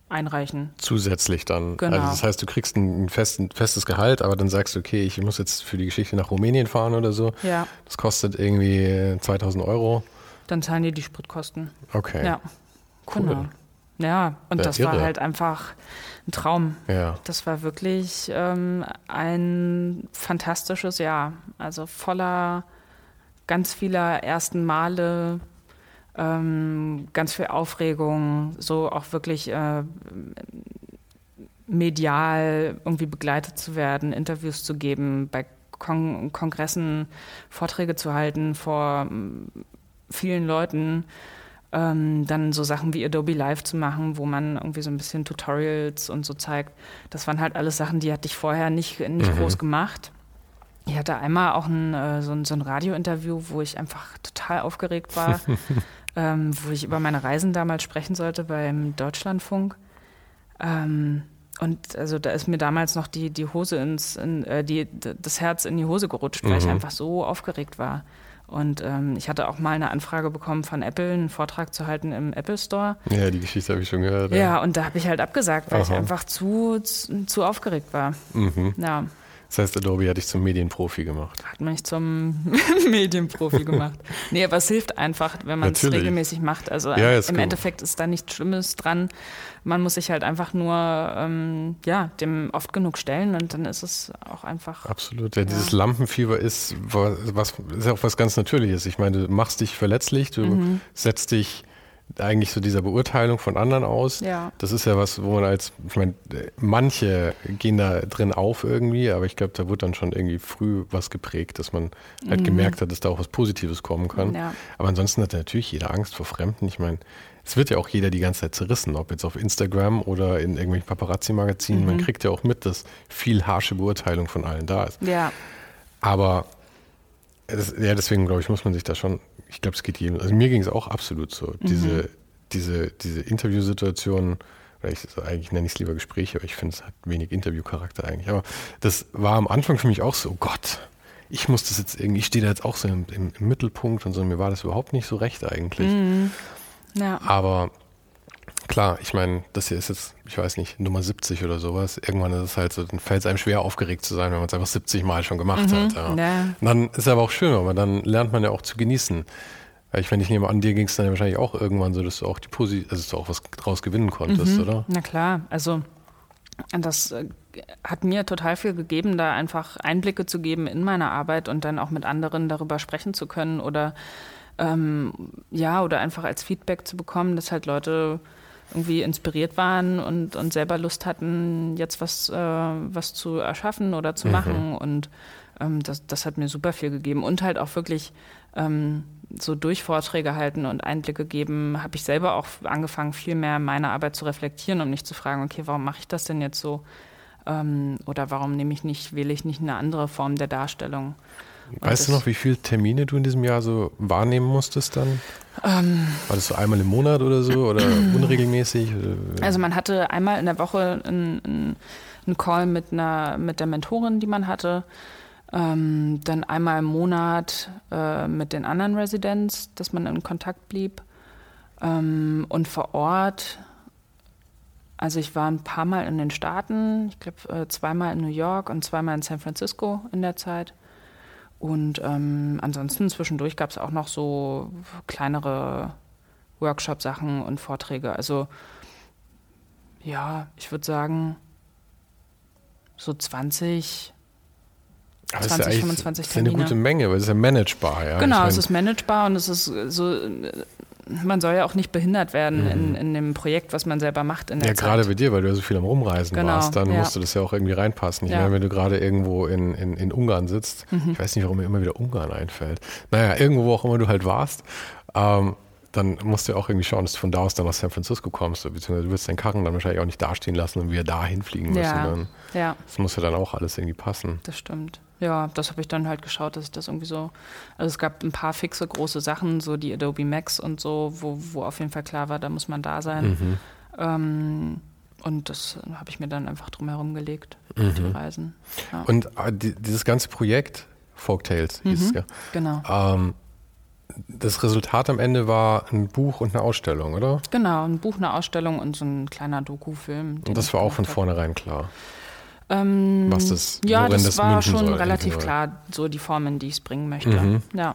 einreichen. Zusätzlich dann. Genau. Also das heißt, du kriegst ein, fest, ein, festes Gehalt, aber dann sagst du, okay, ich muss jetzt für die Geschichte nach Rumänien fahren oder so. Ja. Das kostet irgendwie 2000 Euro. Dann zahlen die die Spritkosten. Okay. Ja. Cool. Genau. Ja, und ja, das irre. war halt einfach ein Traum. Ja. Das war wirklich ähm, ein fantastisches Jahr. Also voller ganz vieler ersten Male, ähm, ganz viel Aufregung, so auch wirklich äh, medial irgendwie begleitet zu werden, Interviews zu geben, bei Kon Kongressen Vorträge zu halten vor vielen Leuten. Ähm, dann so Sachen wie Adobe Live zu machen, wo man irgendwie so ein bisschen Tutorials und so zeigt. Das waren halt alles Sachen, die hatte ich vorher nicht, nicht mhm. groß gemacht. Ich hatte einmal auch ein, äh, so ein, so ein Radiointerview, wo ich einfach total aufgeregt war, ähm, wo ich über meine Reisen damals sprechen sollte beim Deutschlandfunk. Ähm, und also da ist mir damals noch die, die Hose ins, in, äh, die, das Herz in die Hose gerutscht, weil mhm. ich einfach so aufgeregt war. Und ähm, ich hatte auch mal eine Anfrage bekommen von Apple, einen Vortrag zu halten im Apple Store. Ja, die Geschichte habe ich schon gehört. Ja, ja und da habe ich halt abgesagt, weil Aha. ich einfach zu, zu, zu aufgeregt war. Mhm. Ja. Das heißt, Adobe hat dich zum Medienprofi gemacht. Hat mich zum Medienprofi gemacht. Nee, aber es hilft einfach, wenn man es regelmäßig macht. Also ja, im Endeffekt ist da nichts Schlimmes dran. Man muss sich halt einfach nur ähm, ja, dem oft genug stellen und dann ist es auch einfach. Absolut. Ja, ja. Dieses Lampenfieber ist was, ist auch was ganz Natürliches. Ich meine, du machst dich verletzlich, du mhm. setzt dich eigentlich so dieser Beurteilung von anderen aus. Ja. Das ist ja was, wo man als, ich meine, manche gehen da drin auf irgendwie, aber ich glaube, da wurde dann schon irgendwie früh was geprägt, dass man halt mhm. gemerkt hat, dass da auch was Positives kommen kann. Ja. Aber ansonsten hat natürlich jeder Angst vor Fremden. Ich meine, es wird ja auch jeder die ganze Zeit zerrissen, ob jetzt auf Instagram oder in irgendwelchen Paparazzi-Magazinen. Mhm. Man kriegt ja auch mit, dass viel harsche Beurteilung von allen da ist. Ja. Aber das, ja, deswegen glaube ich, muss man sich da schon ich glaube, es geht jedem. Also mir ging es auch absolut so. Mhm. Diese, diese, diese Interviewsituationen, oder ich eigentlich nenne ich es lieber Gespräche, aber ich finde, es hat wenig Interviewcharakter eigentlich. Aber das war am Anfang für mich auch so, oh Gott, ich muss das jetzt irgendwie, ich stehe da jetzt auch so im, im, im, Mittelpunkt und so, mir war das überhaupt nicht so recht eigentlich. Mhm. Ja. Aber klar, ich meine, das hier ist jetzt, ich weiß nicht, Nummer 70 oder sowas. Irgendwann ist es halt so, dann fällt es einem schwer aufgeregt zu sein, wenn man es einfach 70 Mal schon gemacht mhm, hat. Ja. ja. Dann ist es aber auch schön, aber dann lernt man ja auch zu genießen. Ich, wenn ich nehme an, dir ging es dann ja wahrscheinlich auch irgendwann so, dass du auch die Posi also dass du auch was draus gewinnen konntest, mhm. oder? Na klar, also das äh, hat mir total viel gegeben, da einfach Einblicke zu geben in meine Arbeit und dann auch mit anderen darüber sprechen zu können oder ähm, ja, oder einfach als Feedback zu bekommen, dass halt Leute irgendwie inspiriert waren und, und selber Lust hatten, jetzt was, äh, was zu erschaffen oder zu mhm. machen. Und ähm, das, das hat mir super viel gegeben. Und halt auch wirklich ähm, so durch Vorträge halten und Einblicke geben, habe ich selber auch angefangen, viel mehr meine Arbeit zu reflektieren und mich zu fragen, okay, warum mache ich das denn jetzt so? Ähm, oder warum nehme ich nicht, wähle ich nicht eine andere Form der Darstellung? Weißt du noch, wie viele Termine du in diesem Jahr so wahrnehmen musstest dann? Ähm, War das so einmal im Monat oder so oder unregelmäßig? Also man hatte einmal in der Woche einen, einen Call mit, einer, mit der Mentorin, die man hatte. Ähm, dann einmal im Monat äh, mit den anderen Residents, dass man in Kontakt blieb. Ähm, und vor Ort, also ich war ein paar Mal in den Staaten, ich glaube äh, zweimal in New York und zweimal in San Francisco in der Zeit. Und ähm, ansonsten zwischendurch gab es auch noch so kleinere Workshop-Sachen und Vorträge. Also ja, ich würde sagen so 20, aber 20, ist ja 25 Termine. Das ist eine gute Menge, weil es ist ja managebar. Ja? Genau, ich mein, es ist managebar und es ist so man soll ja auch nicht behindert werden mhm. in, in dem Projekt, was man selber macht. In der ja, Zeit. gerade bei dir, weil du ja so viel am Rumreisen genau, warst, dann ja. musst du das ja auch irgendwie reinpassen. Ich ja. meine, wenn du gerade irgendwo in, in, in Ungarn sitzt, mhm. ich weiß nicht, warum mir immer wieder Ungarn einfällt. Naja, irgendwo, wo auch immer du halt warst, ähm, dann musst du ja auch irgendwie schauen, dass du von da aus dann nach San Francisco kommst, beziehungsweise du wirst deinen Karren dann wahrscheinlich auch nicht dastehen lassen und wir da hinfliegen müssen. Ja. Dann. ja. Das muss ja dann auch alles irgendwie passen. Das stimmt ja, das habe ich dann halt geschaut, dass ich das irgendwie so. Also es gab ein paar fixe große Sachen, so die Adobe Max und so, wo, wo auf jeden Fall klar war, da muss man da sein. Mhm. Ähm, und das habe ich mir dann einfach drumherum gelegt, mhm. die Reisen. Ja. Und äh, die, dieses ganze Projekt, Folktales hieß mhm, es ja. Genau. Ähm, das Resultat am Ende war ein Buch und eine Ausstellung, oder? Genau, ein Buch, eine Ausstellung und so ein kleiner Doku-Film. Und das war auch von vornherein klar. Ähm, Was das, ja, das, das war schon soll, relativ klar, so die Formen, die ich bringen möchte. Mhm. Ja.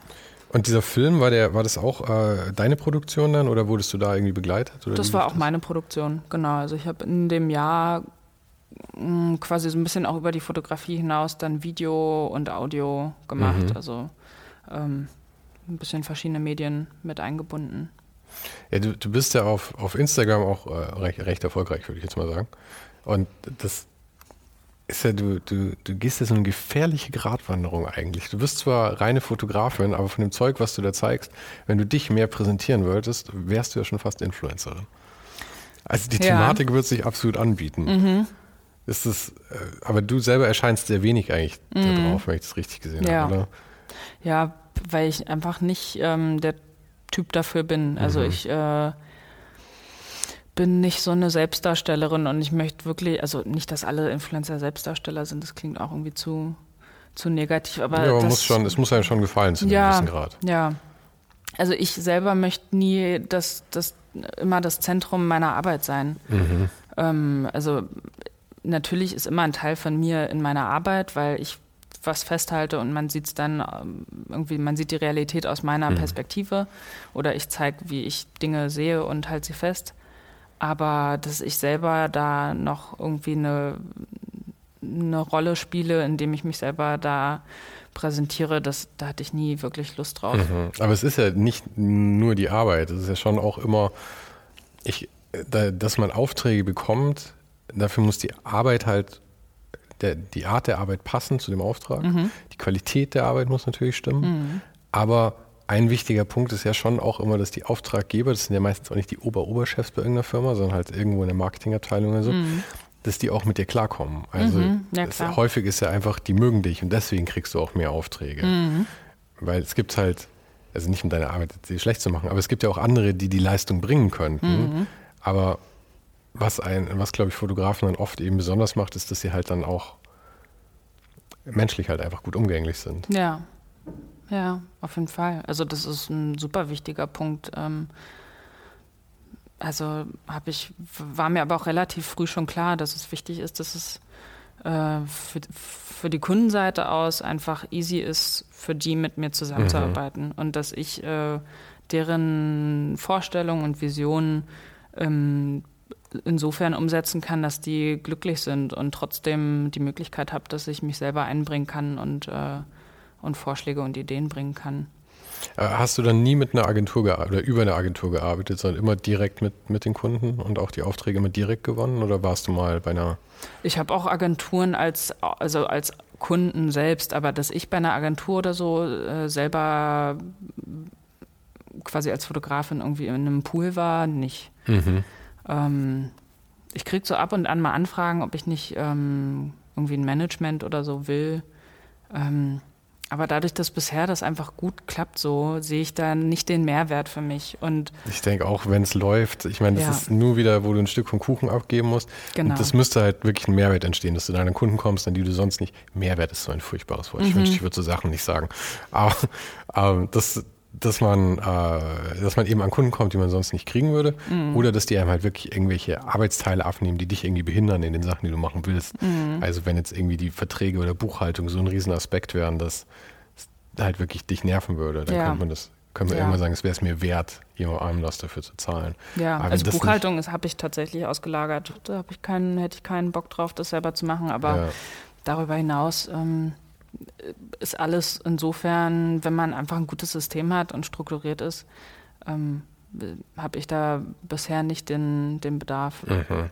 Und dieser Film, war, der, war das auch äh, deine Produktion dann oder wurdest du da irgendwie begleitet? das war auch das? meine Produktion, genau. Also ich habe in dem Jahr mh, hm, quasi so ein bisschen auch über die Fotografie hinaus dann Video und Audio gemacht. Mhm. Also ähm, ein bisschen verschiedene Medien mit eingebunden. Ja, du, du bist ja auf, auf Instagram auch äh, recht, recht erfolgreich, würde ich jetzt mal sagen. Und das ist ja, du, du, du gehst ja so eine gefährliche Gratwanderung eigentlich. Du bist zwar reine Fotografin, aber von dem Zeug, was du da zeigst, wenn du dich mehr präsentieren wolltest, wärst du ja schon fast Influencerin. Also die Thematik ja. wird sich absolut anbieten. Mhm. Ist das, äh, aber du selber erscheinst sehr wenig eigentlich mhm. da drauf, wenn ich das richtig gesehen ja. habe, oder? Ja, weil ich einfach nicht ähm, der Typ dafür bin. Also mhm. ich äh, bin nicht so eine Selbstdarstellerin und ich möchte wirklich, also nicht, dass alle Influencer Selbstdarsteller sind, das klingt auch irgendwie zu, zu negativ. Aber ja, aber das, muss schon, es muss einem schon gefallen zu ja, einem gewissen Grad. Ja. Also ich selber möchte nie das, das immer das Zentrum meiner Arbeit sein. Mhm. Ähm, also natürlich ist immer ein Teil von mir in meiner Arbeit, weil ich was festhalte und man sieht es dann ähm, irgendwie, man sieht die Realität aus meiner mhm. Perspektive oder ich zeige, wie ich Dinge sehe und halte sie fest. Aber dass ich selber da noch irgendwie eine, eine Rolle spiele, indem ich mich selber da präsentiere, das, da hatte ich nie wirklich Lust drauf. Mhm. Aber es ist ja nicht nur die Arbeit, es ist ja schon auch immer, ich, da, dass man Aufträge bekommt, dafür muss die Arbeit halt, der, die Art der Arbeit passen zu dem Auftrag. Mhm. Die Qualität der Arbeit muss natürlich stimmen. Mhm. Aber ein wichtiger Punkt ist ja schon auch immer, dass die Auftraggeber, das sind ja meistens auch nicht die Ober-Oberchefs bei irgendeiner Firma, sondern halt irgendwo in der Marketingabteilung oder so, mhm. dass die auch mit dir klarkommen. Also mhm. ja, klar. häufig ist ja einfach, die mögen dich und deswegen kriegst du auch mehr Aufträge. Mhm. Weil es gibt halt, also nicht um deine Arbeit schlecht zu machen, aber es gibt ja auch andere, die die Leistung bringen könnten. Mhm. Aber was ein, was glaube ich Fotografen dann oft eben besonders macht, ist, dass sie halt dann auch menschlich halt einfach gut umgänglich sind. Ja, ja, auf jeden Fall. Also das ist ein super wichtiger Punkt. Ähm, also habe ich, war mir aber auch relativ früh schon klar, dass es wichtig ist, dass es äh, für, für die Kundenseite aus einfach easy ist, für die mit mir zusammenzuarbeiten mhm. und dass ich äh, deren Vorstellungen und Visionen ähm, insofern umsetzen kann, dass die glücklich sind und trotzdem die Möglichkeit habe, dass ich mich selber einbringen kann und, äh, und Vorschläge und Ideen bringen kann. Äh, hast du dann nie mit einer Agentur oder über eine Agentur gearbeitet, sondern immer direkt mit, mit den Kunden und auch die Aufträge immer direkt gewonnen oder warst du mal bei einer? Ich habe auch Agenturen als, also als Kunden selbst, aber dass ich bei einer Agentur oder so äh, selber quasi als Fotografin irgendwie in einem Pool war, nicht. Mhm. Ähm, ich kriege so ab und an mal Anfragen, ob ich nicht ähm, irgendwie ein Management oder so will. Ähm, aber dadurch, dass bisher das einfach gut klappt, so sehe ich da nicht den Mehrwert für mich. Und ich denke auch, wenn es läuft, ich meine, das ja. ist nur wieder, wo du ein Stück vom Kuchen abgeben musst. Genau. Und das müsste halt wirklich ein Mehrwert entstehen, dass du deinen Kunden kommst, an die du sonst nicht. Mehrwert ist so ein furchtbares Wort. Mhm. Ich wünschte, ich würde so Sachen nicht sagen. Aber, aber das, dass man, äh, dass man eben an Kunden kommt, die man sonst nicht kriegen würde, mhm. oder dass die einem halt wirklich irgendwelche Arbeitsteile abnehmen, die dich irgendwie behindern in den Sachen, die du machen willst. Mhm. Also wenn jetzt irgendwie die Verträge oder Buchhaltung so ein Riesenaspekt wären, dass es halt wirklich dich nerven würde, dann ja. könnte man das, können wir ja. irgendwann sagen, es wäre es mir wert, jemand einem das dafür zu zahlen. Ja, aber also Buchhaltung habe ich tatsächlich ausgelagert. Da habe ich keinen, hätte ich keinen Bock drauf, das selber zu machen, aber ja. darüber hinaus ähm, ist alles insofern, wenn man einfach ein gutes System hat und strukturiert ist, ähm, habe ich da bisher nicht den, den Bedarf. Mhm.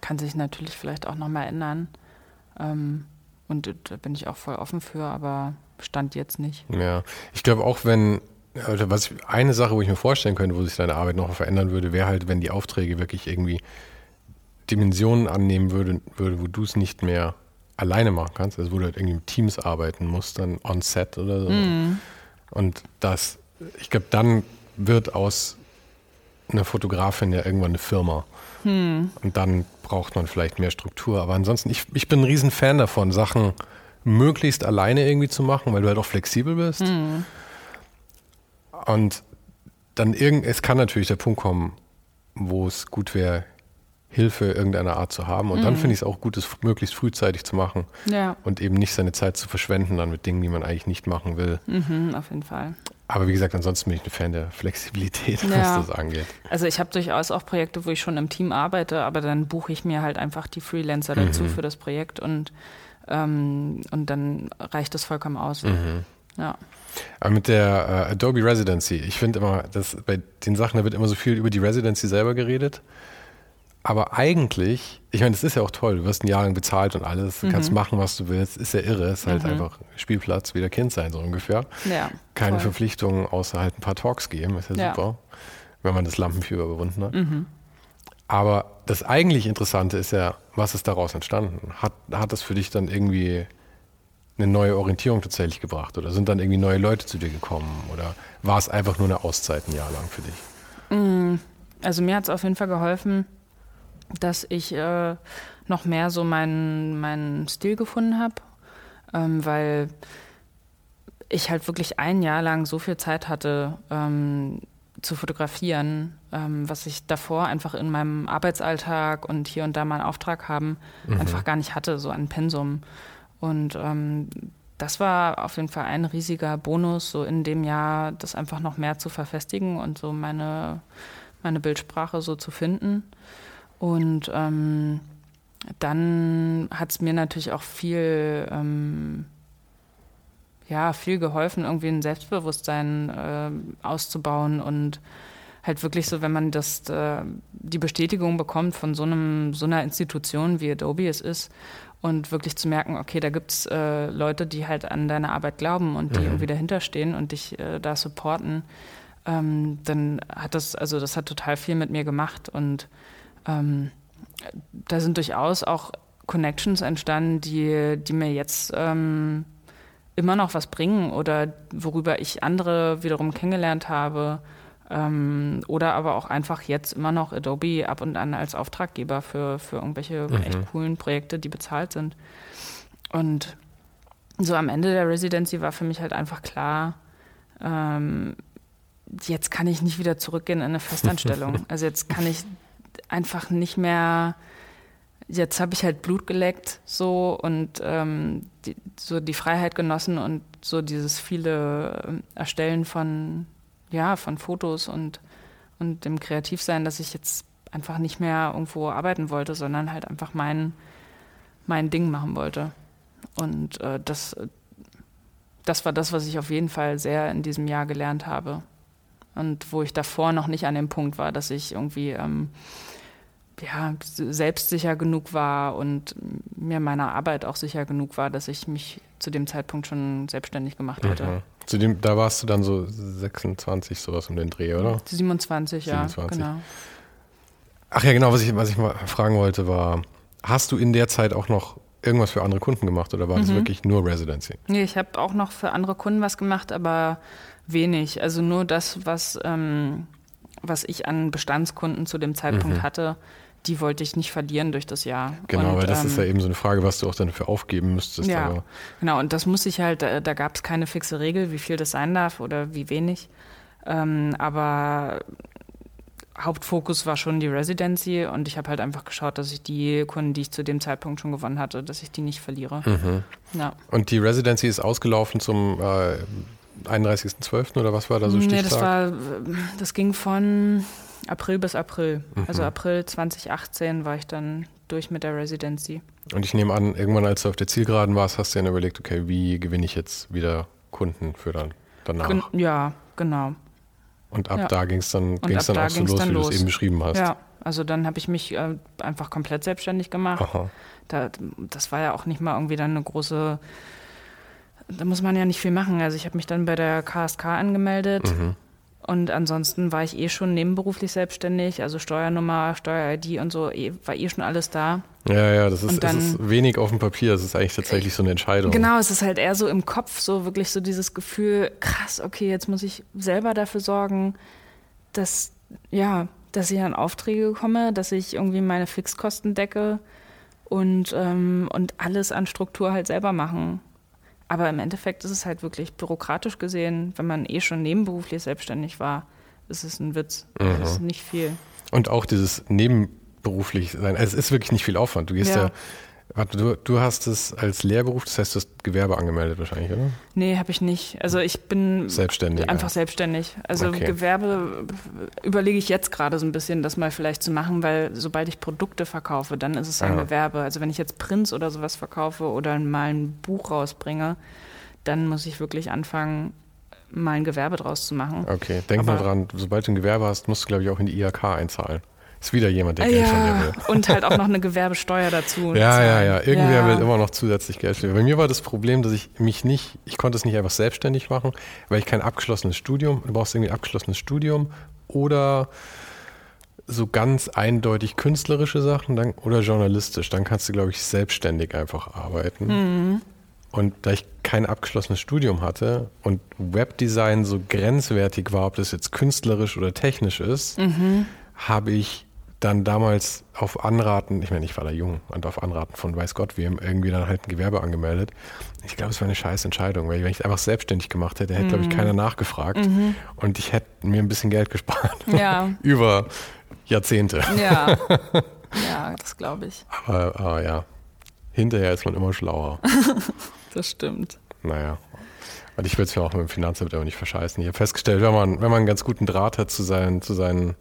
Kann sich natürlich vielleicht auch nochmal ändern. Ähm, und da bin ich auch voll offen für, aber stand jetzt nicht. Ja, ich glaube auch, wenn, also was eine Sache, wo ich mir vorstellen könnte, wo sich deine Arbeit noch verändern würde, wäre halt, wenn die Aufträge wirklich irgendwie Dimensionen annehmen würde, würde wo du es nicht mehr alleine machen kannst, also wo du halt irgendwie mit Teams arbeiten musst, dann on set oder so. Mm. Und das, ich glaube, dann wird aus einer Fotografin ja irgendwann eine Firma. Hm. Und dann braucht man vielleicht mehr Struktur. Aber ansonsten, ich, ich bin ein Riesenfan davon, Sachen möglichst alleine irgendwie zu machen, weil du halt auch flexibel bist. Hm. Und dann irgend, es kann natürlich der Punkt kommen, wo es gut wäre, Hilfe irgendeiner Art zu haben. Und mhm. dann finde ich es auch gut, es möglichst frühzeitig zu machen. Ja. Und eben nicht seine Zeit zu verschwenden dann mit Dingen, die man eigentlich nicht machen will. Mhm, auf jeden Fall. Aber wie gesagt, ansonsten bin ich ein Fan der Flexibilität, ja. was das angeht. Also ich habe durchaus auch Projekte, wo ich schon im Team arbeite, aber dann buche ich mir halt einfach die Freelancer dazu mhm. für das Projekt und, ähm, und dann reicht das vollkommen aus. Mhm. Ja. Aber mit der äh, Adobe Residency, ich finde immer, dass bei den Sachen, da wird immer so viel über die Residency selber geredet. Aber eigentlich, ich meine, das ist ja auch toll, du wirst ein Jahr lang bezahlt und alles, du mhm. kannst machen, was du willst, ist ja irre, ist halt mhm. einfach Spielplatz, wieder Kind sein, so ungefähr. Ja, Keine voll. Verpflichtungen, außer halt ein paar Talks geben, ist ja, ja. super, wenn man das Lampenfieber überwunden hat. Mhm. Aber das eigentlich Interessante ist ja, was ist daraus entstanden? Hat, hat das für dich dann irgendwie eine neue Orientierung tatsächlich gebracht? Oder sind dann irgendwie neue Leute zu dir gekommen? Oder war es einfach nur eine Auszeit ein Jahr lang für dich? Mm, also mir hat es auf jeden Fall geholfen, dass ich äh, noch mehr so meinen, meinen Stil gefunden habe, ähm, weil ich halt wirklich ein Jahr lang so viel Zeit hatte ähm, zu fotografieren, ähm, was ich davor einfach in meinem Arbeitsalltag und hier und da mal einen Auftrag haben, mhm. einfach gar nicht hatte, so ein Pensum. Und ähm, das war auf jeden Fall ein riesiger Bonus, so in dem Jahr das einfach noch mehr zu verfestigen und so meine, meine Bildsprache so zu finden. Und ähm, dann hat es mir natürlich auch viel, ähm, ja, viel geholfen, irgendwie ein Selbstbewusstsein äh, auszubauen und halt wirklich so, wenn man das, äh, die Bestätigung bekommt von so einem, so einer Institution wie Adobe es ist und wirklich zu merken, okay, da gibt es äh, Leute, die halt an deine Arbeit glauben und die mhm. irgendwie dahinter stehen und dich äh, da supporten, ähm, dann hat das, also das hat total viel mit mir gemacht und ähm, da sind durchaus auch Connections entstanden, die, die mir jetzt ähm, immer noch was bringen oder worüber ich andere wiederum kennengelernt habe. Ähm, oder aber auch einfach jetzt immer noch Adobe ab und an als Auftraggeber für, für irgendwelche mhm. echt coolen Projekte, die bezahlt sind. Und so am Ende der Residency war für mich halt einfach klar, ähm, jetzt kann ich nicht wieder zurückgehen in eine Festanstellung. Also jetzt kann ich einfach nicht mehr, jetzt habe ich halt Blut geleckt so und ähm, die, so die Freiheit genossen und so dieses viele ähm, Erstellen von, ja, von Fotos und, und dem Kreativsein, dass ich jetzt einfach nicht mehr irgendwo arbeiten wollte, sondern halt einfach mein, mein Ding machen wollte. Und äh, das, das war das, was ich auf jeden Fall sehr in diesem Jahr gelernt habe. Und wo ich davor noch nicht an dem Punkt war, dass ich irgendwie ähm, ja, selbstsicher genug war und mir meiner Arbeit auch sicher genug war, dass ich mich zu dem Zeitpunkt schon selbstständig gemacht hatte. Mhm. Zu dem, da warst du dann so 26, sowas um den Dreh, oder? 27, 27. ja, genau. Ach ja, genau, was ich, was ich mal fragen wollte, war, hast du in der Zeit auch noch irgendwas für andere Kunden gemacht oder war mhm. das wirklich nur Residency? Nee, ich habe auch noch für andere Kunden was gemacht, aber wenig. Also nur das, was, ähm, was ich an Bestandskunden zu dem Zeitpunkt mhm. hatte, die wollte ich nicht verlieren durch das Jahr. Genau, und, weil das ähm, ist ja eben so eine Frage, was du auch dann für aufgeben müsstest. Ja, aber. genau, und das muss ich halt, da, da gab es keine fixe Regel, wie viel das sein darf oder wie wenig. Ähm, aber Hauptfokus war schon die Residency und ich habe halt einfach geschaut, dass ich die Kunden, die ich zu dem Zeitpunkt schon gewonnen hatte, dass ich die nicht verliere. Mhm. Ja. Und die Residency ist ausgelaufen zum äh, 31.12. oder was war da so Stichtag? Nee, das war, das ging von April bis April. Mhm. Also April 2018 war ich dann durch mit der Residency. Und ich nehme an, irgendwann als du auf der Zielgeraden warst, hast du dann überlegt, okay, wie gewinne ich jetzt wieder Kunden für dann danach? Gen ja, genau. Und ab ja. da ging es dann, ging's dann auch so los, wie du es eben beschrieben hast. Ja, also dann habe ich mich äh, einfach komplett selbstständig gemacht. Da, das war ja auch nicht mal irgendwie dann eine große, da muss man ja nicht viel machen. Also ich habe mich dann bei der KSK angemeldet. Mhm und ansonsten war ich eh schon nebenberuflich selbstständig, also Steuernummer, Steuer-ID und so, eh, war eh schon alles da. Ja, ja, das ist, dann, ist wenig auf dem Papier, das ist eigentlich tatsächlich so eine Entscheidung. Genau, es ist halt eher so im Kopf, so wirklich so dieses Gefühl, krass, okay, jetzt muss ich selber dafür sorgen, dass, ja, dass ich an Aufträge komme, dass ich irgendwie meine Fixkosten decke und, ähm, und alles an Struktur halt selber machen. Aber im Endeffekt ist es halt wirklich bürokratisch gesehen, wenn man eh schon nebenberuflich selbstständig war, ist es ein Witz. Mhm. Das ist nicht viel. Und auch dieses nebenberuflich sein, also es ist wirklich nicht viel Aufwand. Du gehst ja, ja Warte, du, du hast es als Lehrberuf, das heißt, du hast Gewerbe angemeldet wahrscheinlich, oder? Nee, habe ich nicht. Also ich bin selbstständig, einfach selbstständig. Also okay. Gewerbe überlege ich jetzt gerade so ein bisschen, das mal vielleicht zu machen, weil sobald ich Produkte verkaufe, dann ist es ein ja. Gewerbe. Also wenn ich jetzt Prints oder sowas verkaufe oder mal ein Buch rausbringe, dann muss ich wirklich anfangen, mal ein Gewerbe draus zu machen. Okay, denk Aber mal dran, sobald du ein Gewerbe hast, musst du, glaube ich, auch in die IHK einzahlen. Ist wieder jemand, der ja, Geld von dir will. Und halt auch noch eine Gewerbesteuer dazu. ja, ja, ja. Irgendwer ja. will immer noch zusätzlich Geld stellen. Bei mir war das Problem, dass ich mich nicht, ich konnte es nicht einfach selbstständig machen, weil ich kein abgeschlossenes Studium, du brauchst irgendwie ein abgeschlossenes Studium oder so ganz eindeutig künstlerische Sachen dann, oder journalistisch. Dann kannst du, glaube ich, selbstständig einfach arbeiten. Mhm. Und da ich kein abgeschlossenes Studium hatte und Webdesign so grenzwertig war, ob das jetzt künstlerisch oder technisch ist, mhm. habe ich dann damals auf Anraten, ich meine, ich war da jung und auf Anraten von weiß Gott wem, irgendwie dann halt ein Gewerbe angemeldet. Ich glaube, es war eine scheiß Entscheidung, weil wenn ich es einfach selbstständig gemacht hätte, hätte, mhm. glaube ich, keiner nachgefragt mhm. und ich hätte mir ein bisschen Geld gespart. Ja. Über Jahrzehnte. Ja, ja das glaube ich. Aber, aber ja, hinterher ist man immer schlauer. das stimmt. Naja. Und ich würde es mir auch mit dem Finanzamt aber nicht verscheißen. Ich habe festgestellt, wenn man, wenn man einen ganz guten Draht hat zu seinen, zu seinen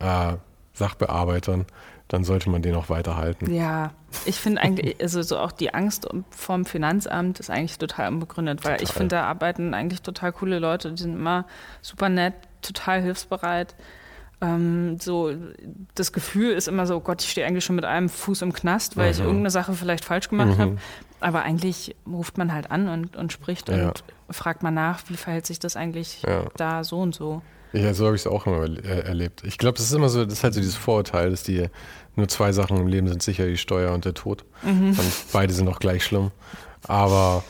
äh, Sachbearbeitern, dann sollte man den auch weiterhalten. Ja, ich finde eigentlich, also so auch die Angst vom Finanzamt ist eigentlich total unbegründet, weil total. ich finde, da arbeiten eigentlich total coole Leute, die sind immer super nett, total hilfsbereit. Ähm, so das Gefühl ist immer so, Gott, ich stehe eigentlich schon mit einem Fuß im Knast, weil mhm. ich irgendeine Sache vielleicht falsch gemacht mhm. habe. Aber eigentlich ruft man halt an und, und spricht ja. und fragt mal nach, wie verhält sich das eigentlich ja. da so und so. Ja, so habe ich es auch immer erlebt. Ich glaube, das ist immer so, das ist halt so dieses Vorurteil, dass die nur zwei Sachen im Leben sind sicher, die Steuer und der Tod. Mhm. Und beide sind auch gleich schlimm. Aber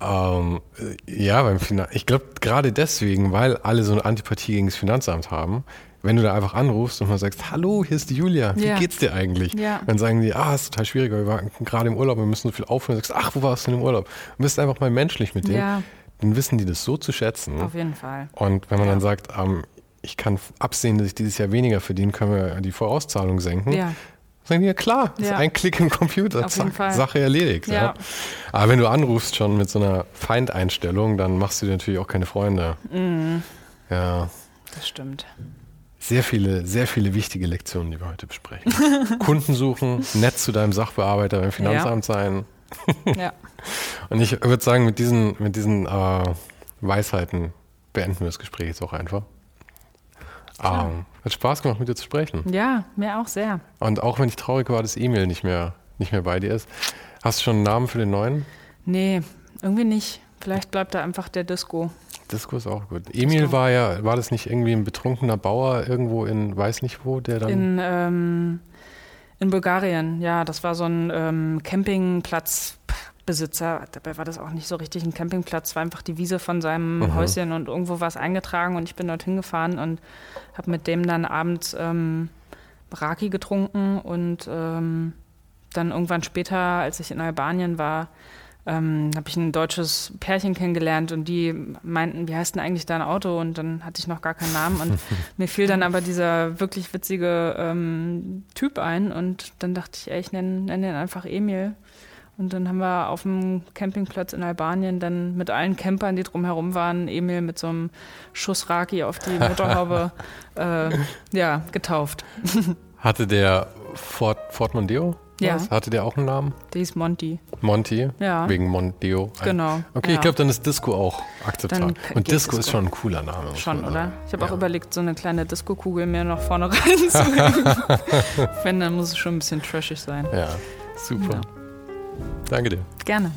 ähm, ja, beim Finan ich glaube gerade deswegen, weil alle so eine Antipathie gegen das Finanzamt haben, wenn du da einfach anrufst und mal sagst, hallo, hier ist die Julia, wie ja. geht's dir eigentlich? Ja. Dann sagen die, ah, ist total schwierig, wir waren gerade im Urlaub, wir müssen so viel aufhören. Du sagst, ach, wo warst du denn im Urlaub? Du bist einfach mal menschlich mit denen. Ja dann wissen die das so zu schätzen. Auf jeden Fall. Und wenn man ja. dann sagt, ähm, ich kann absehen, dass ich dieses Jahr weniger verdiene, können wir die Vorauszahlung senken. Ja. Sagen die, ja klar, ja. ist ein Klick im Computer, zack, Sache erledigt. Ja. ja. Aber wenn du anrufst schon mit so einer Feindeinstellung, dann machst du dir natürlich auch keine Freunde. Mhm. Ja. Das stimmt. Sehr viele, sehr viele wichtige Lektionen, die wir heute besprechen. Kunden suchen, nett zu deinem Sachbearbeiter beim Finanzamt sein. ja. Und ich würde sagen, mit diesen, mit diesen äh, Weisheiten beenden wir das Gespräch jetzt auch einfach. Ähm, hat Spaß gemacht, mit dir zu sprechen. Ja, mir auch sehr. Und auch wenn ich traurig war, dass E-Mail nicht mehr, nicht mehr bei dir ist. Hast du schon einen Namen für den neuen? Nee, irgendwie nicht. Vielleicht bleibt da einfach der Disco. Disco ist auch gut. Emil war ja, war das nicht irgendwie ein betrunkener Bauer irgendwo in weiß nicht wo, der dann. In, ähm, in Bulgarien, ja, das war so ein ähm, Campingplatz. Besitzer, dabei war das auch nicht so richtig ein Campingplatz, war einfach die Wiese von seinem Aha. Häuschen und irgendwo war es eingetragen und ich bin dorthin gefahren und habe mit dem dann abends ähm, Raki getrunken und ähm, dann irgendwann später, als ich in Albanien war, ähm, habe ich ein deutsches Pärchen kennengelernt und die meinten, wie heißt denn eigentlich dein Auto? Und dann hatte ich noch gar keinen Namen und mir fiel dann aber dieser wirklich witzige ähm, Typ ein und dann dachte ich, ey, ich nenne nenn den einfach Emil. Und dann haben wir auf dem Campingplatz in Albanien dann mit allen Campern, die drumherum waren, Emil mit so einem Schuss Raki auf die Motorhaube äh, ja, getauft. Hatte der Fort, Fort Mondeo? Ja. Was? Hatte der auch einen Namen? Der hieß Monty. Monty? Ja. Wegen Mondeo? Genau. Okay, ja. ich glaube, dann ist Disco auch akzeptabel. Und Disco, Disco, ist schon ein cooler Name. Schon, oder? Ich habe ja. auch überlegt, so eine kleine Disco-Kugel mir noch vorne reinzulegen. Wenn, dann muss es schon ein bisschen trashig sein. Ja, super. Danke dir. Gerne.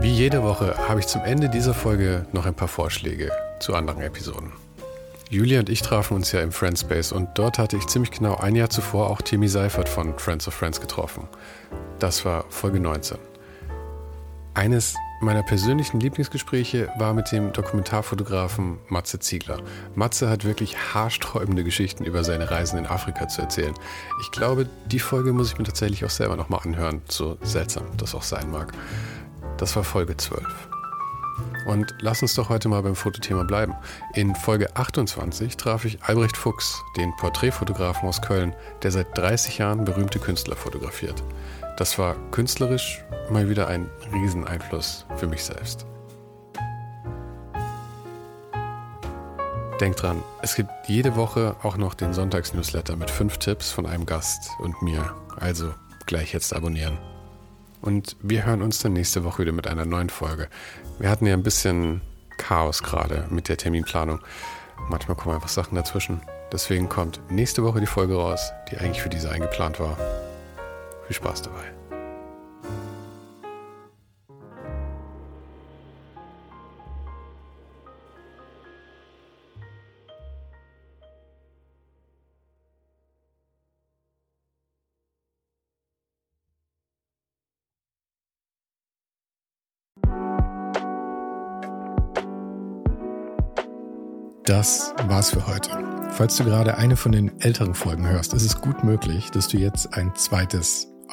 Wie jede Woche habe ich zum Ende dieser Folge noch ein paar Vorschläge zu anderen Episoden. Julia und ich trafen uns ja im Friendspace und dort hatte ich ziemlich genau ein Jahr zuvor auch Timmy Seifert von Friends of Friends getroffen. Das war Folge 19. Eines meiner persönlichen Lieblingsgespräche war mit dem Dokumentarfotografen Matze Ziegler. Matze hat wirklich haarsträubende Geschichten über seine Reisen in Afrika zu erzählen. Ich glaube, die Folge muss ich mir tatsächlich auch selber nochmal anhören, so seltsam das auch sein mag. Das war Folge 12. Und lass uns doch heute mal beim Fotothema bleiben. In Folge 28 traf ich Albrecht Fuchs, den Porträtfotografen aus Köln, der seit 30 Jahren berühmte Künstler fotografiert. Das war künstlerisch mal wieder ein Rieseneinfluss für mich selbst. Denk dran, es gibt jede Woche auch noch den Sonntagsnewsletter mit fünf Tipps von einem Gast und mir. Also gleich jetzt abonnieren. Und wir hören uns dann nächste Woche wieder mit einer neuen Folge. Wir hatten ja ein bisschen Chaos gerade mit der Terminplanung. Manchmal kommen einfach Sachen dazwischen. Deswegen kommt nächste Woche die Folge raus, die eigentlich für diese eingeplant war. Viel Spaß dabei. Das war's für heute. Falls du gerade eine von den älteren Folgen hörst, ist es gut möglich, dass du jetzt ein zweites